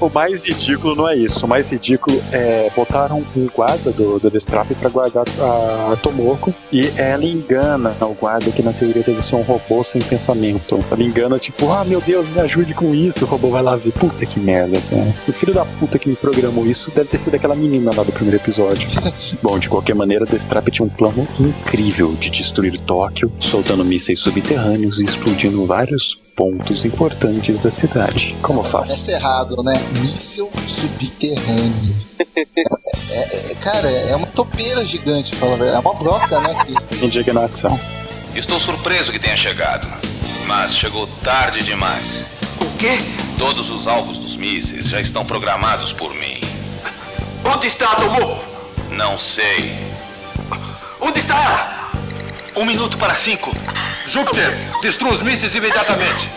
O mais ridículo não é isso. O mais ridículo é botaram um guarda do, do Destrap pra guardar a, a Tomoko e ela engana o guarda que na teoria deve ser um robô sem pensamento. Ela engana, tipo, ah, meu Deus, me ajude com isso. O robô vai lá ver. Puta que merda, cara. O filho da puta que me programou isso deve ter sido aquela menina lá do primeiro episódio. Bom, de qualquer maneira, Destrap tinha um plano incrível de destruir Tóquio, soltando mísseis subterrâneos e explodindo vários pontos importantes da cidade. Como eu faço? Parece errado, né? Míssil subterrâneo. É, é- é- cara, é uma topeira gigante, fala a verdade. É uma broca, né? Que... Indignação. Estou surpreso que tenha chegado. Mas chegou tarde demais. O quê? Todos os alvos dos mísseis já estão programados por mim. Onde está a Tomoko? Não sei. Onde está ela? Um minuto para cinco. Júpiter, destrua os mísseis imediatamente.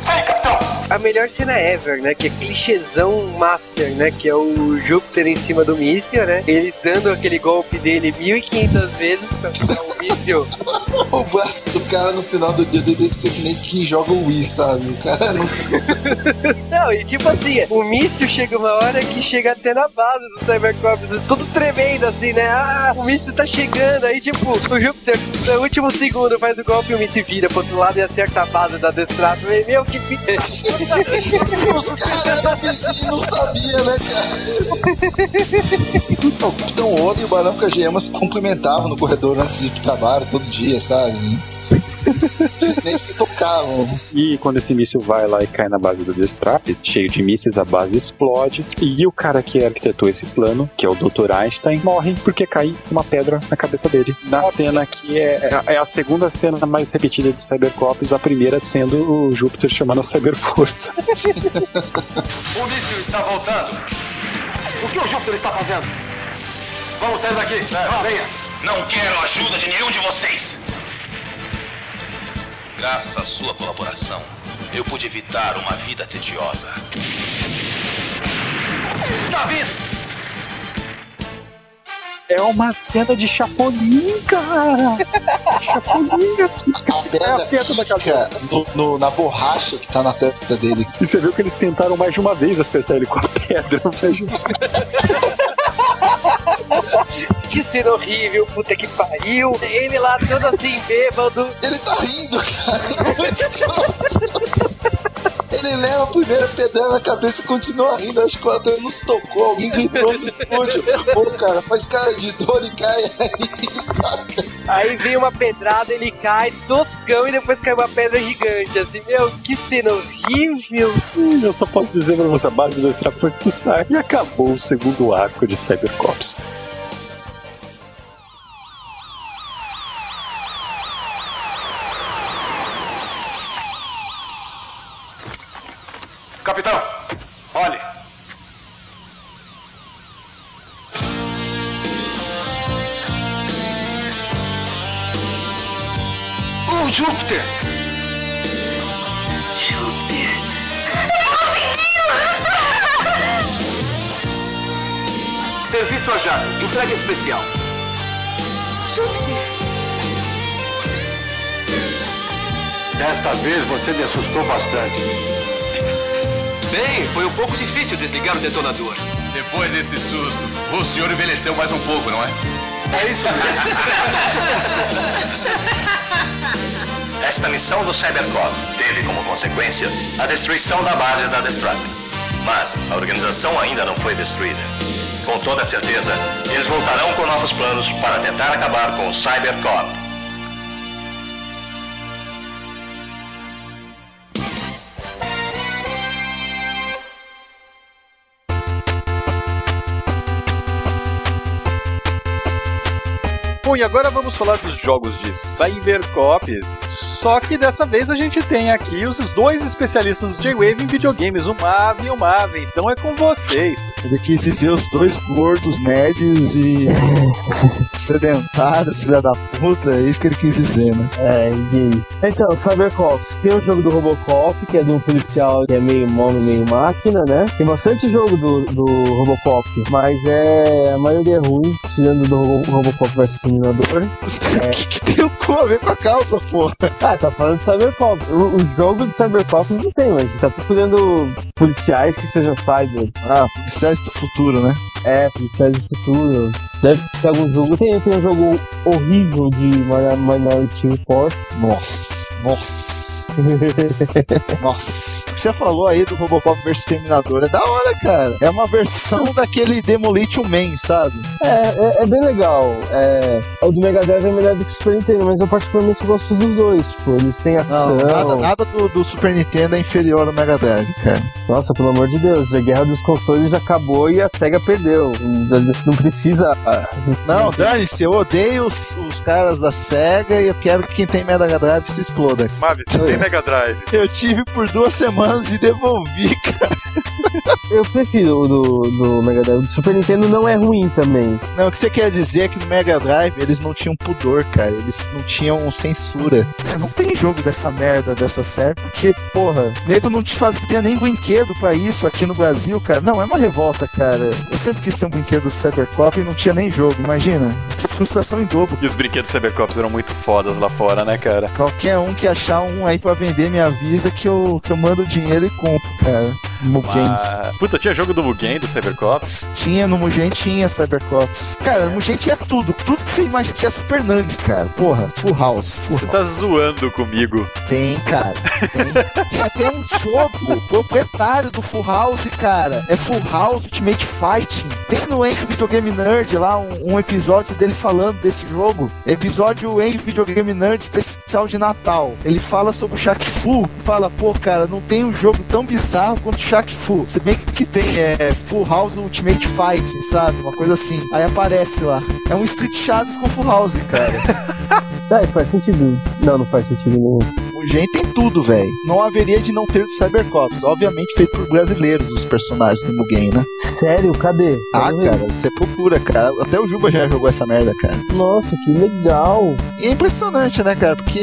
Sai, capitão! A melhor cena ever, né? Que é clichêzão master, né? Que é o Júpiter em cima do míssil, né? Ele dando aquele golpe dele 1500 vezes pra pegar o míssil. O braço do cara no final do dia deve ser que nem quem joga o Wii, sabe? O cara não. Não, e tipo assim, o míssil chega uma hora que chega até na base do Cybercops, tudo tremendo assim, né? Ah, o míssil tá chegando. Aí, tipo, o Júpiter, no último segundo, faz o golpe e o míssil vira pro outro lado e acerta a base da Destrato. Meu, que. Os caras vizinhos e não sabiam, né, cara? o Capitão Oda e o Barão Kageyama se cumprimentavam no corredor antes de ir pro trabalho, todo dia, sabe? Nem se tocavam. E quando esse míssil vai lá e cai na base do Destrap, cheio de mísseis, a base explode. E o cara que arquitetou esse plano, que é o Dr. Einstein, morre porque cai uma pedra na cabeça dele. Na cena que é, é a segunda cena mais repetida de Cybercops, a primeira sendo o Júpiter chamando a Cyberforça. O míssil está voltando. O que o Júpiter está fazendo? Vamos sair daqui. Venha. Não quero a ajuda de nenhum de vocês. Graças à sua colaboração, eu pude evitar uma vida tediosa. Está vindo. É uma cena de Chapolin, cara! Chapolin aqui. É a pedra da cabeça. No, no- na borracha que tá na testa dele. E você viu que eles tentaram mais de uma vez acertar ele com a pedra. Que cena horrível, puta que pariu. Ele lá todo assim, bêbado. Ele tá rindo, cara. Ele leva a primeira pedrada na cabeça e continua rindo. Acho que o ator não se tocou. Alguém gritou no estúdio. Pô, cara, faz cara de dor e cai aí, saca? Aí vem uma pedrada, ele cai toscão e depois cai uma pedra gigante. Assim, meu, que cena horrível. Hum, Eu só posso dizer pra você, a base do Extra foi e acabou o segundo arco de Cybercops. Entrega especial. Júpiter! Desta vez você me assustou bastante. Bem, foi um pouco difícil desligar o detonador. Depois desse susto, o senhor envelheceu mais um pouco, não é? É isso Esta missão do Cybercop teve como consequência a destruição da base da Destruct. Mas a organização ainda não foi destruída. Com toda certeza, eles voltarão com novos planos para tentar acabar com o Cybercop. Bom, e agora vamos falar dos jogos de Cybercops. Só que dessa vez a gente tem aqui os dois especialistas do J-Wave em videogames, o Mav e o Mave. Então é com vocês. Ele quis dizer os dois gordos, nerds e sedentários, filha da puta, é isso que ele quis dizer, né? É, gay. Então, Cybercops, tem o jogo do Robocop, que é de um policial que é meio humano, meio máquina, né? Tem bastante jogo do, do Robocop, mas é. A maioria é ruim, tirando do Robo- Robocop vs Terminador. O que, que tem o cu a ver com a calça, porra? Ah, tá falando de Cybercops. O, o jogo de Cybercops não tem, mas tá procurando policiais que sejam cyber. Ah, policiais do futuro, né? É, policiais do futuro. Deve ter algum jogo. Tem, tem um jogo horrível de Min- Minority Report. Nossa, nossa. Nossa. Que você falou aí do Robocop vs Terminador é da hora, cara. É uma versão daquele Demolition Man, sabe? É, é, é bem legal. É, o do Mega Drive é melhor do que o Super Nintendo, mas eu particularmente gosto dos dois. Tipo, eles têm ação. Não, nada, nada do, do Super Nintendo é inferior ao Mega Drive, cara. Nossa, pelo amor de Deus, a guerra dos consoles já acabou e a SEGA perdeu. Não precisa. Não, dane-se, eu odeio os, os caras da SEGA e eu quero que quem tem Mega Drive se exploda. Mavi, você tem Mega Drive. Eu tive por duas semanas e devolvi, cara. Eu prefiro o do, do Mega Drive. O do Super Nintendo não é ruim também. Não, o que você quer dizer é que no Mega Drive eles não tinham pudor, cara. Eles não tinham censura. Não tem jogo dessa merda, dessa série, porque, porra, nego não te fazia nem brinquedo pra isso aqui no Brasil, cara. Não, é uma revolta, cara. Eu sempre quis ter um brinquedo do Cybercop e não tinha nem jogo, imagina. Que frustração em dobro. E os brinquedos Cybercops eram muito fodas lá fora, né, cara? Qualquer um que achar um aí pra vender, me avisa que eu, que eu mando dinheiro e compro, cara. Mugen. Ah, puta, tinha jogo do Mugen, do Cybercops? Tinha no Mugen, tinha Cybercops. Cara, no Mugen tinha tudo. Tudo que você imagina. Tinha Super Nand, cara. Porra, Full House. Full Você tá zoando comigo. Tem, cara. Tem. Tinha até um jogo proprietário do Full House, cara. É Full House Ultimate Fighting. Tem no Enjo Videogame Nerd lá um, um episódio dele falando desse jogo. Episódio Enjo Videogame Nerd especial de Natal. Ele fala sobre o Shaq Fu. Fala, pô, cara, não tem um jogo tão bizarro quanto o Shaq Fu. Se bem que tem, é Full House Ultimate Fighting, sabe? Uma coisa assim. Aí aparece lá. É um Street Chaves com Full House, cara. Tá, faz sentido. Não, não faz sentido nenhum. O Gen tem tudo, velho. Não haveria de não ter do Cybercops. Obviamente feito por brasileiros, os personagens do Mugen, né? Sério? Cadê? Ah, cara, você procura, cara. Até o Juba já jogou essa merda, cara. Nossa, que legal. E é impressionante, né, cara? Porque.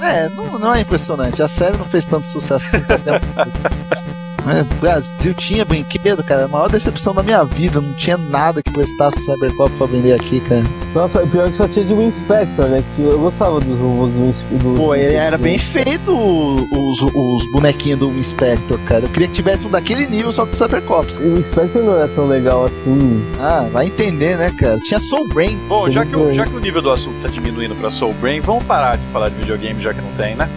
É, não, não é impressionante. A série não fez tanto sucesso assim. Até um- É, Brasil tinha brinquedo, cara. A maior decepção da minha vida. Não tinha nada que prestasse Cybercop pra vender aqui, cara. Nossa, o pior que só tinha de Win Spectre, né? Que eu gostava dos robôs do Win Spectre. Pô, ele era bem feito os, os bonequinhos do Inspector, cara. Eu queria que tivesse um daquele nível só que o Cybercops. O Spectre não é tão legal assim. Ah, vai entender, né, cara? Tinha Soul Brain. Bom, já que, o, já que o nível do assunto tá diminuindo pra Soul Brain, vamos parar de falar de videogame já que não tem, né?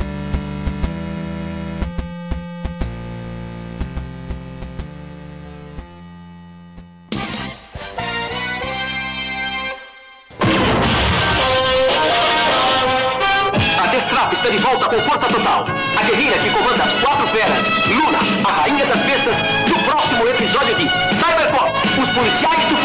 Cyberpop, os policiais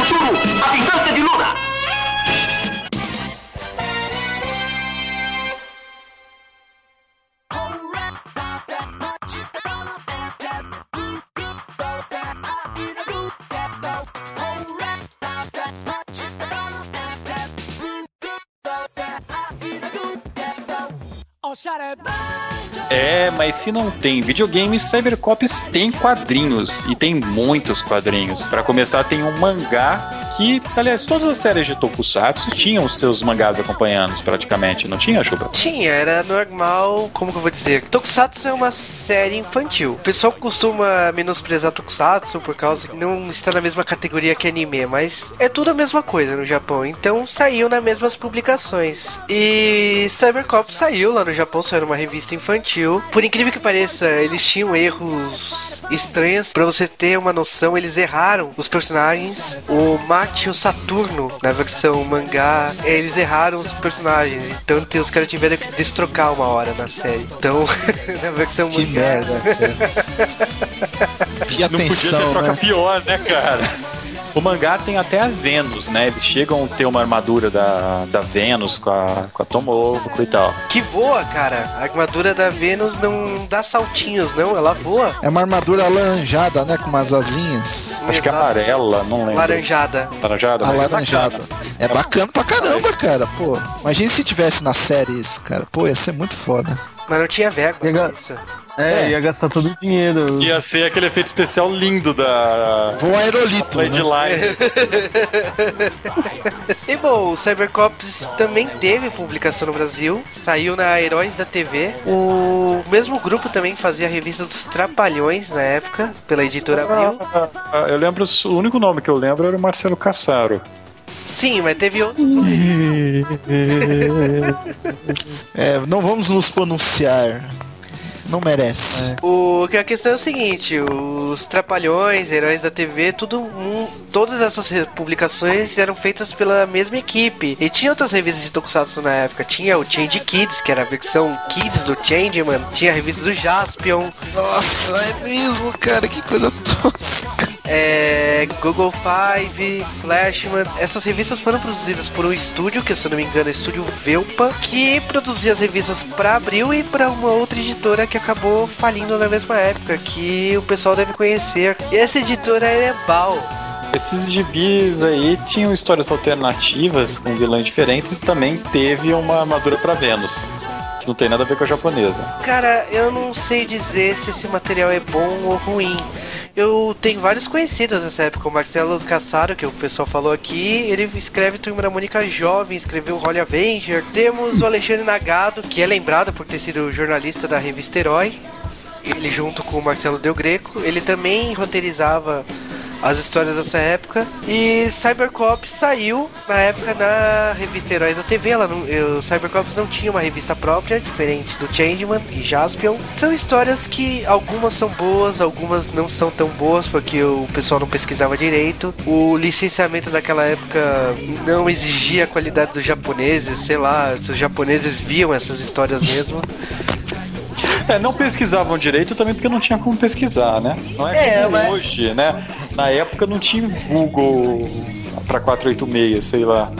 mas se não tem videogames, Cybercops tem quadrinhos e tem muitos quadrinhos. Para começar, tem um mangá que, aliás, todas as séries de Tokusatsu tinham os seus mangás acompanhando praticamente, não tinha, Chuba? Tinha, era normal, como que eu vou dizer? Tokusatsu é uma série infantil. O pessoal costuma menosprezar Tokusatsu por causa que não está na mesma categoria que anime, mas é tudo a mesma coisa no Japão. Então saiu nas mesmas publicações. E Cybercop saiu lá no Japão, saiu uma revista infantil. Por incrível que pareça, eles tinham erros estranhos. Para você ter uma noção, eles erraram os personagens. O Mate e o Saturno, na versão mangá, eles erraram os personagens. Então os caras tiveram que destrocar uma hora na série. Então, na versão Que mangá. merda, Que não podia ter atenção, troca né? pior, né, cara? O mangá tem até a Vênus, né? Eles chegam a ter uma armadura da, da Vênus com a, com a Tomoko e tal. Que voa, cara. A armadura da Vênus não dá saltinhos, não. Ela voa. É uma armadura alaranjada, né? Com umas asinhas. Acho que é amarela, não lembro. Laranjada. Laranjada? Mas é Alaranjada. É bacana pra caramba, cara. Pô, imagina se tivesse na série isso, cara. Pô, ia ser muito foda. Mas não tinha verba pra isso. É, ia gastar todo o dinheiro. Ia ser aquele efeito especial lindo da. Voo aerolito. Lady Line. E bom, o Cybercops também teve publicação no Brasil, saiu na Heróis da TV. O mesmo grupo também fazia a revista dos Trapalhões na época, pela editora Abril. Ah, Eu lembro, o único nome que eu lembro era o Marcelo Cassaro. Sim, mas teve outros. É, não vamos nos pronunciar. Não merece. O que a questão é o seguinte, os Trapalhões, Heróis da TV, tudo um- todas essas publicações eram feitas pela mesma equipe. E tinha outras revistas de Tokusatsu na época. Tinha o Change Kids, que era a versão Kids do Changeman. Tinha a revista do Jaspion. Nossa, é mesmo, cara, que coisa tosca. É, Google Five, Flashman. Essas revistas foram produzidas por um estúdio, que se eu não me engano é o estúdio Velpa, que produzia as revistas pra Abril e pra uma outra editora que acabou falindo na mesma época, que o pessoal deve conhecer. E essa editora é Bal. Esses gibis aí tinham histórias alternativas com vilões diferentes e também teve uma armadura pra Vênus. Não tem nada a ver com a japonesa. Cara, eu não sei dizer se esse material é bom ou ruim. Eu tenho vários conhecidos nessa época, o Marcelo Cassaro, que o pessoal falou aqui, ele escreve Turma da Mônica Jovem, escreveu Holly Avenger. Temos o Alexandre Nagado, que é lembrado por ter sido jornalista da revista Herói. Ele junto com o Marcelo Del Greco, ele também roteirizava as histórias dessa época. E Cybercops saiu na época na revista Heróis da TV. Ela não, eu, Cybercops não tinha uma revista própria, diferente do Changeman e Jaspion. São histórias que algumas são boas, algumas não são tão boas porque o pessoal não pesquisava direito. O licenciamento daquela época não exigia a qualidade dos japoneses, sei lá, se os japoneses viam essas histórias mesmo. É, não pesquisavam direito também porque não tinha como pesquisar, né? Não é, É, como mas- hoje, né? Na época não tinha Google pra 486, sei lá.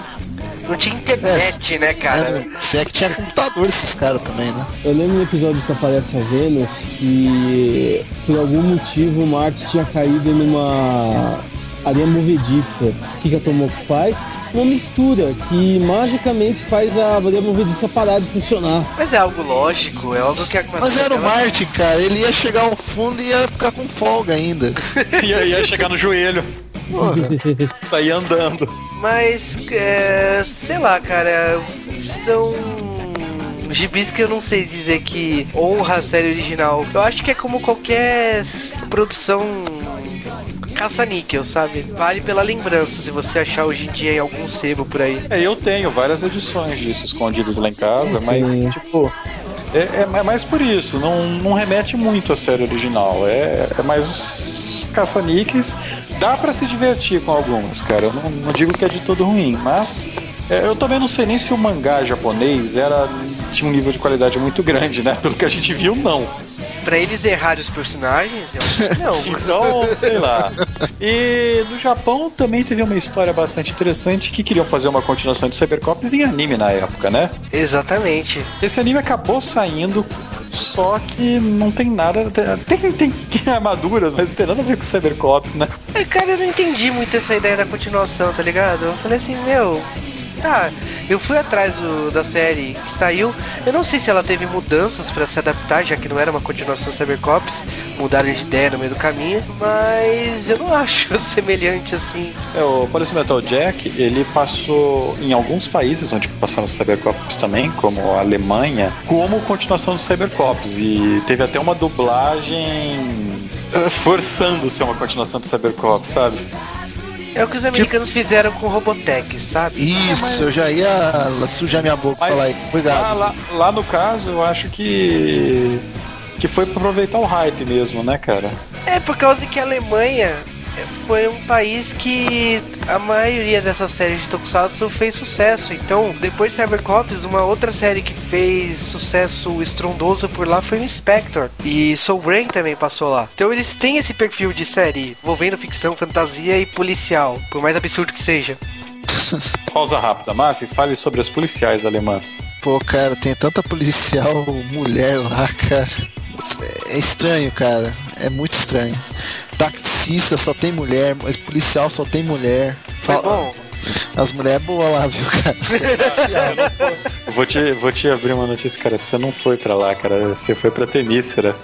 Não tinha internet, né, cara? É, se é que tinha computador esses caras também, né? Eu lembro no episódio que aparece a Vênus que por algum motivo o Marte tinha caído numa areia movediça. O que, que a Tomoko faz? Uma mistura que magicamente faz a areia movediça parar de funcionar. Mas é algo lógico, é algo que acontece. Mas era o Marte, cara. Ele ia chegar ao fundo e ia ficar com folga ainda. ia, ia chegar no joelho. Sair andando. Mas, é, sei lá, cara, são gibis que eu não sei dizer que honra a série original. Eu acho que é como qualquer produção caça-níquel, sabe? Vale pela lembrança, se você achar hoje em dia em algum sebo por aí. É, eu tenho várias edições disso escondidas lá em casa, mas, Sim. tipo, é, é é mais por isso, não, não remete muito à série original. É, é mais caça-níqueis. Dá pra se divertir com algumas, cara. Eu não, não digo que é de todo ruim, mas é, eu também não sei nem se o mangá japonês era tinha um nível de qualidade muito grande, né? Pelo que a gente viu, não. Pra eles errarem os personagens, eu acho que não. Então, sei lá. E no Japão também teve uma história bastante interessante que queriam fazer uma continuação de Cybercops em anime na época, né? Exatamente. Esse anime acabou saindo, só que não tem nada. Tem, tem, tem armaduras, mas não tem nada a ver com Cybercops, né? É, cara, eu não entendi muito essa ideia da continuação, tá ligado? Eu falei assim, meu. Tá, eu fui atrás do- da série que saiu. Eu não sei se ela teve mudanças pra se adaptar, já que não era uma continuação Cybercops. Mudaram de ideia no meio do caminho. Mas eu não acho semelhante assim. É, o Police Metal Jack, ele passou em alguns países onde passaram Cybercops também, como a Alemanha, como continuação dos Cybercops. E teve até uma dublagem eh, forçando ser uma continuação do Cybercops, sabe? É o que os americanos fizeram com Robotech, sabe? Isso, eu já ia sujar minha boca pra falar isso. Obrigado. Lá, lá, lá no caso, eu acho que. que foi pra aproveitar o hype mesmo, né, cara? É por causa que a Alemanha foi um país que a maioria dessas séries de Tokusatsu fez sucesso. Então, depois de Cybercops, uma outra série que fez sucesso estrondoso por lá foi o Inspector. E Soul Brain também passou lá. Então eles têm esse perfil de série envolvendo ficção, fantasia e policial, por mais absurdo que seja. Pausa rápida, Maf, fale sobre as policiais alemãs. Pô, cara, tem tanta policial mulher lá, cara. É estranho, cara. É muito estranho. Taxista só tem mulher, mas policial só tem mulher. Fala- bom. As mulheres é boa lá, viu, cara? Eu Vou te, vou te abrir uma notícia, cara. Você não foi pra lá, cara. Você foi pra Temícera,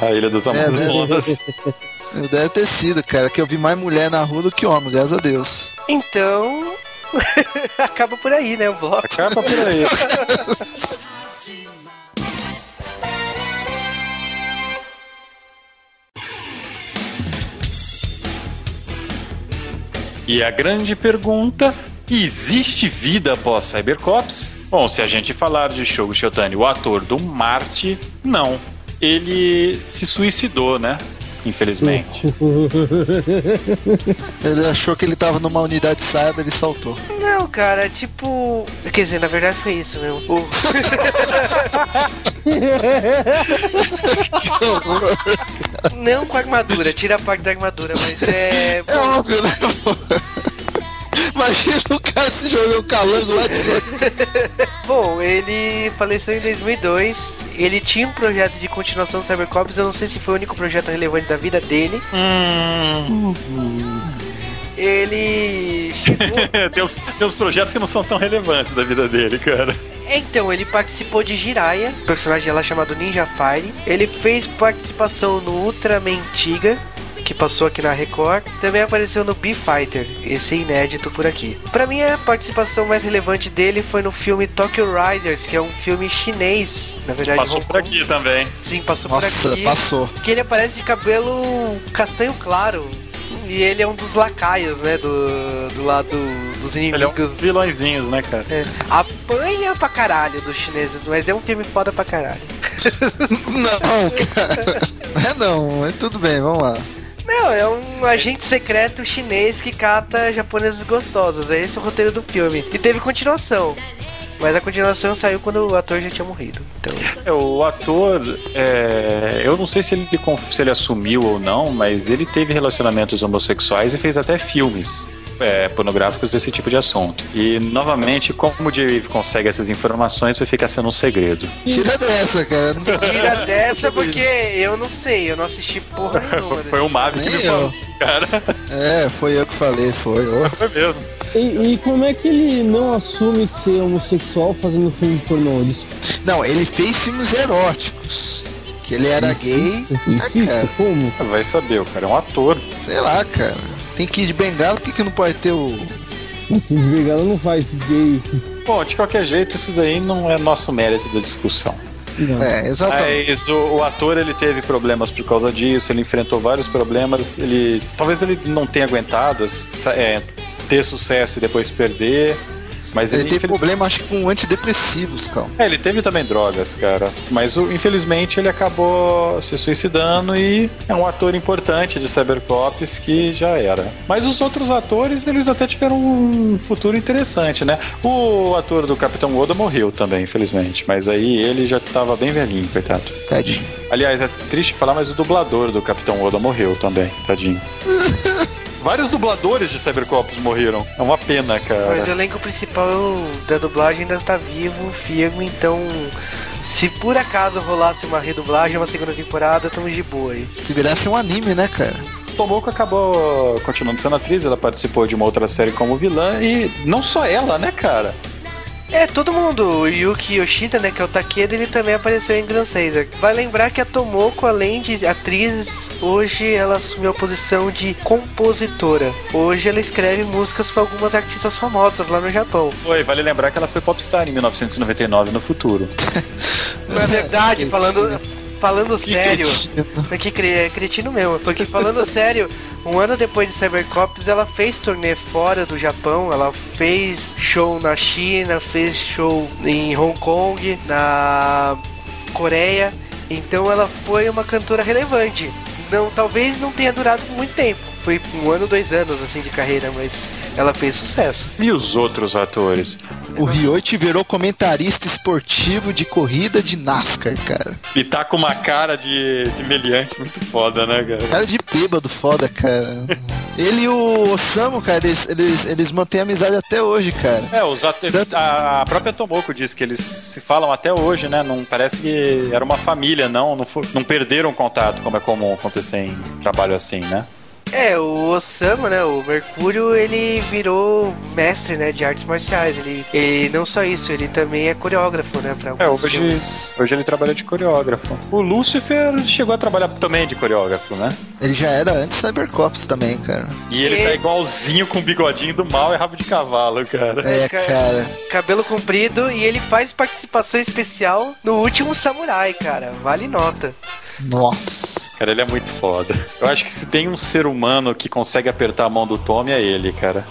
a Ilha dos É? Amazonas. Deve ter sido, cara, que eu vi mais mulher na rua do que homem, graças a Deus. Então. acaba por aí, né? O bloco. Acaba por aí. E a grande pergunta: existe vida após Cybercops? Bom, se a gente falar de Shogo Shotani, o ator do Marte, não. Ele se suicidou, né? Infelizmente. Ele achou que ele tava numa unidade cyber e saltou. Não, cara, tipo. Quer dizer, na verdade foi isso mesmo. O- Não com a armadura, tira a parte da armadura, mas é. É óbvio, né? pô? Imagina o cara se jogando calango lá de cima. Bom, ele faleceu em 2002. Ele tinha um projeto de continuação do Cybercops. Eu não sei se foi o único projeto relevante da vida dele. Ele chegou. tem, uns, tem uns projetos que não são tão relevantes da vida dele, cara. Então, ele participou de Jiraiya, personagem lá chamado Ninja Fire. Ele fez participação no Ultraman Tiga, que passou aqui na Record. Também apareceu no B-Fighter, esse é inédito por aqui. Pra mim, a participação mais relevante dele foi no filme Tokyo Riders, que é um filme chinês. Na verdade, Passou por aqui também. Sim, passou Nossa, por aqui. passou. Que ele aparece de cabelo castanho claro. E ele é um dos lacaios, né? Do, do lado dos Ele é um inimigos. dos vilõezinhos, né, cara? É, apanha pra caralho dos chineses, mas é um filme foda pra caralho. Não, cara. É não, mas tudo bem, vamos lá. Não, é um agente secreto chinês que cata japoneses gostosos. É esse o roteiro do filme. E teve continuação. Mas a continuação saiu quando o ator já tinha morrido. Então. É, o ator, é, eu não sei se ele, se ele assumiu ou não, mas ele teve relacionamentos homossexuais e fez até filmes. é, pornográficos desse tipo de assunto. E, novamente, como o Jerry consegue essas informações, vai ficar sendo um segredo. Tira dessa, cara. Não Tira dessa porque eu não sei, eu não assisti porra nenhuma. Foi o Mavi que me falou, cara. É, foi eu que falei, foi. ô. Foi mesmo. E, e como é que ele não assume ser homossexual fazendo filme pornô? Não, ele fez filmes eróticos. Que ele era gay. Insiste, cara. como? Vai saber, o cara é um ator. Sei lá, cara. Tem que ir de bengala, por que, que não pode ter o. O Kid Bengala não faz gay. Bom, de qualquer jeito, isso daí não é nosso mérito da discussão. Não. É, exatamente. Mas o, o ator ele teve problemas por causa disso, ele enfrentou vários problemas. Ele talvez ele não tenha aguentado é, ter sucesso e depois perder. Mas ele, ele, tem infeliz- problema, acho que com antidepressivos, cara. É, ele teve também drogas, cara. Mas infelizmente ele acabou se suicidando e é um ator importante de Cybercops que já era. Mas os outros atores, eles até tiveram um futuro interessante, né? O ator do Capitão Oda morreu também, infelizmente. Mas aí ele já tava bem velhinho, coitado. Tadinho. Aliás, é triste falar, mas o dublador do Capitão Oda morreu também, tadinho. Vários dubladores de Cybercops morreram. É uma pena, cara. Mas o elenco principal da dublagem ainda tá vivo, firme, então se por acaso rolasse uma redublagem, uma segunda temporada, estamos de boa aí. Se virasse um anime, né, cara? Tomoko acabou continuando sendo atriz, ela participou de uma outra série como vilã e não só ela, né, cara? É, todo mundo, o Yuki Yoshida, né, que é o Takeda, ele também apareceu em Grand Caesar. Vai lembrar que a Tomoko, além de atriz, hoje ela assumiu a posição de compositora. Hoje ela escreve músicas para algumas artistas famosas lá no Japão. Foi, vale lembrar que ela foi popstar em 1999 no futuro. Na verdade, falando, falando sério, é que cre- cretino mesmo, porque falando sério, um ano depois de Cybercops, ela fez turnê fora do Japão, ela fez show na China, fez show em Hong Kong, na Coreia, então ela foi uma cantora relevante. Não, talvez não tenha durado muito tempo, foi um ano, dois anos assim de carreira, mas ela fez sucesso. E os outros atores? O Ryoichi virou comentarista esportivo de corrida de NASCAR, cara. E tá com uma cara de, de meliante muito foda, né, cara? Cara de bêbado foda, cara. Ele e o Osamu, cara, eles, eles, eles mantêm amizade até hoje, cara. É, os atores, a a própria Tomoko disse que eles se falam até hoje, né? Não parece que era uma família, não, não, não perderam contato, como é comum acontecer em trabalho assim, né? É, o Osama, né, o Mercúrio, ele virou mestre, né, de artes marciais. Ele, ele não só isso, ele também é coreógrafo, né, pra É, alguns hoje, filmes. hoje ele trabalha de coreógrafo. O Lucifer chegou a trabalhar também de coreógrafo, né? Ele já era antes Cybercops também, cara. E ele tá igualzinho com o bigodinho do mal e rabo de cavalo, cara. É, cara. Cabelo comprido e ele faz participação especial no último Samurai, cara. Vale nota. Nossa. Cara, ele é muito foda. Eu acho que se tem um ser humano que consegue apertar a mão do Tommy, é ele, cara.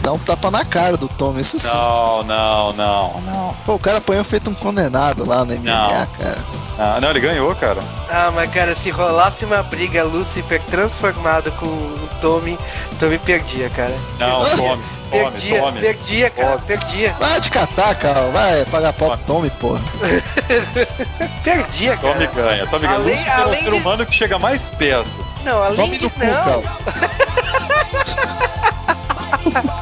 Dá um tapa na cara do Tom, isso sim. Não, não, não, não. Pô, o cara apanhou feito um condenado lá no MMA, Não. cara. Ah, não, ele ganhou, cara. Ah, mas cara, se rolasse uma briga Lucifer transformado com o Tommy, Tommy perdia, cara. Não, Tommy, Tommy, Perdia, Tommy. perdia, cara, perdia. Vai te catar, cara. Vai pagar pau Tommy, porra. Perdia, cara. Tommy ganha, Tommy ganha. Além- Lucifer é o ser de- humano que chega mais perto. Não, além Tome de cu, não.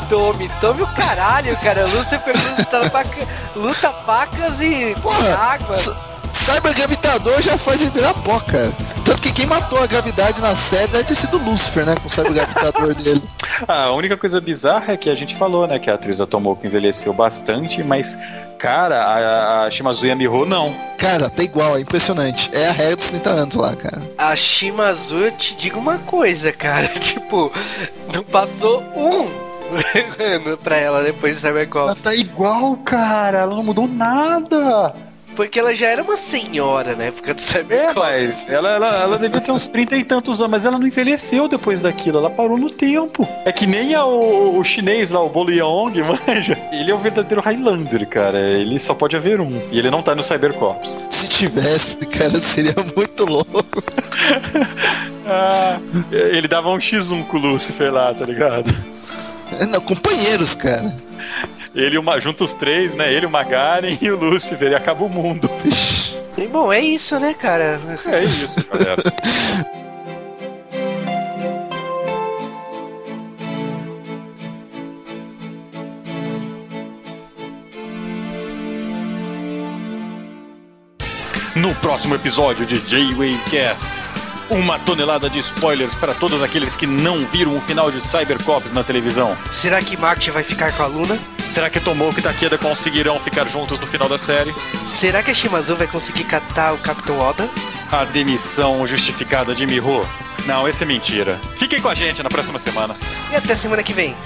Tome, tome o caralho, cara. Lucifer luta, paca, luta pacas e água. Cyber Gravitador já faz ele virar pó, cara. Tanto que quem matou a gravidade na série deve ter sido o Lucifer, né? Com o Cyber Gravitador dele. Ah, a única coisa bizarra é que a gente falou, né, que a atriz da Tomoko envelheceu bastante, mas, cara, a, a Shimazuya Miho não. Cara, tá igual, é impressionante. É a regra dos 30 anos lá, cara. A Shimazu, eu te digo uma coisa, cara. Tipo, não passou um ano pra ela depois de Cybercops. tá igual, cara, ela não mudou nada. Porque ela já era uma senhora na época do Cybercops. É, mas ela, ela, ela devia ter uns 30 e tantos anos, mas ela não envelheceu depois daquilo, ela parou no tempo. É que nem a- o, o chinês lá, o Bolo Yeong, manja. Ele é o verdadeiro Highlander, cara. Ele só pode haver um. E ele não tá no Cybercops. Se tivesse, cara, seria muito louco. Ah, ele dava um X1 com o Lucifer lá, tá ligado? Não, companheiros, cara. Ele e o Ma- junta os três, né? Ele, o Magaren e o Lucifer, e acaba o mundo. E, bom, é isso, né, cara? É isso, galera. No próximo episódio de J-Wave Cast, uma tonelada de spoilers para todos aqueles que não viram o final de Cybercops na televisão. Será que Marte vai ficar com a Luna? Será que Tomoko e Takeda conseguirão ficar juntos no final da série? Será que a Shimazu vai conseguir catar o Capitão Oda? A demissão justificada de Miho? Não, esse é mentira. Fiquem com a gente na próxima semana. E até semana que vem.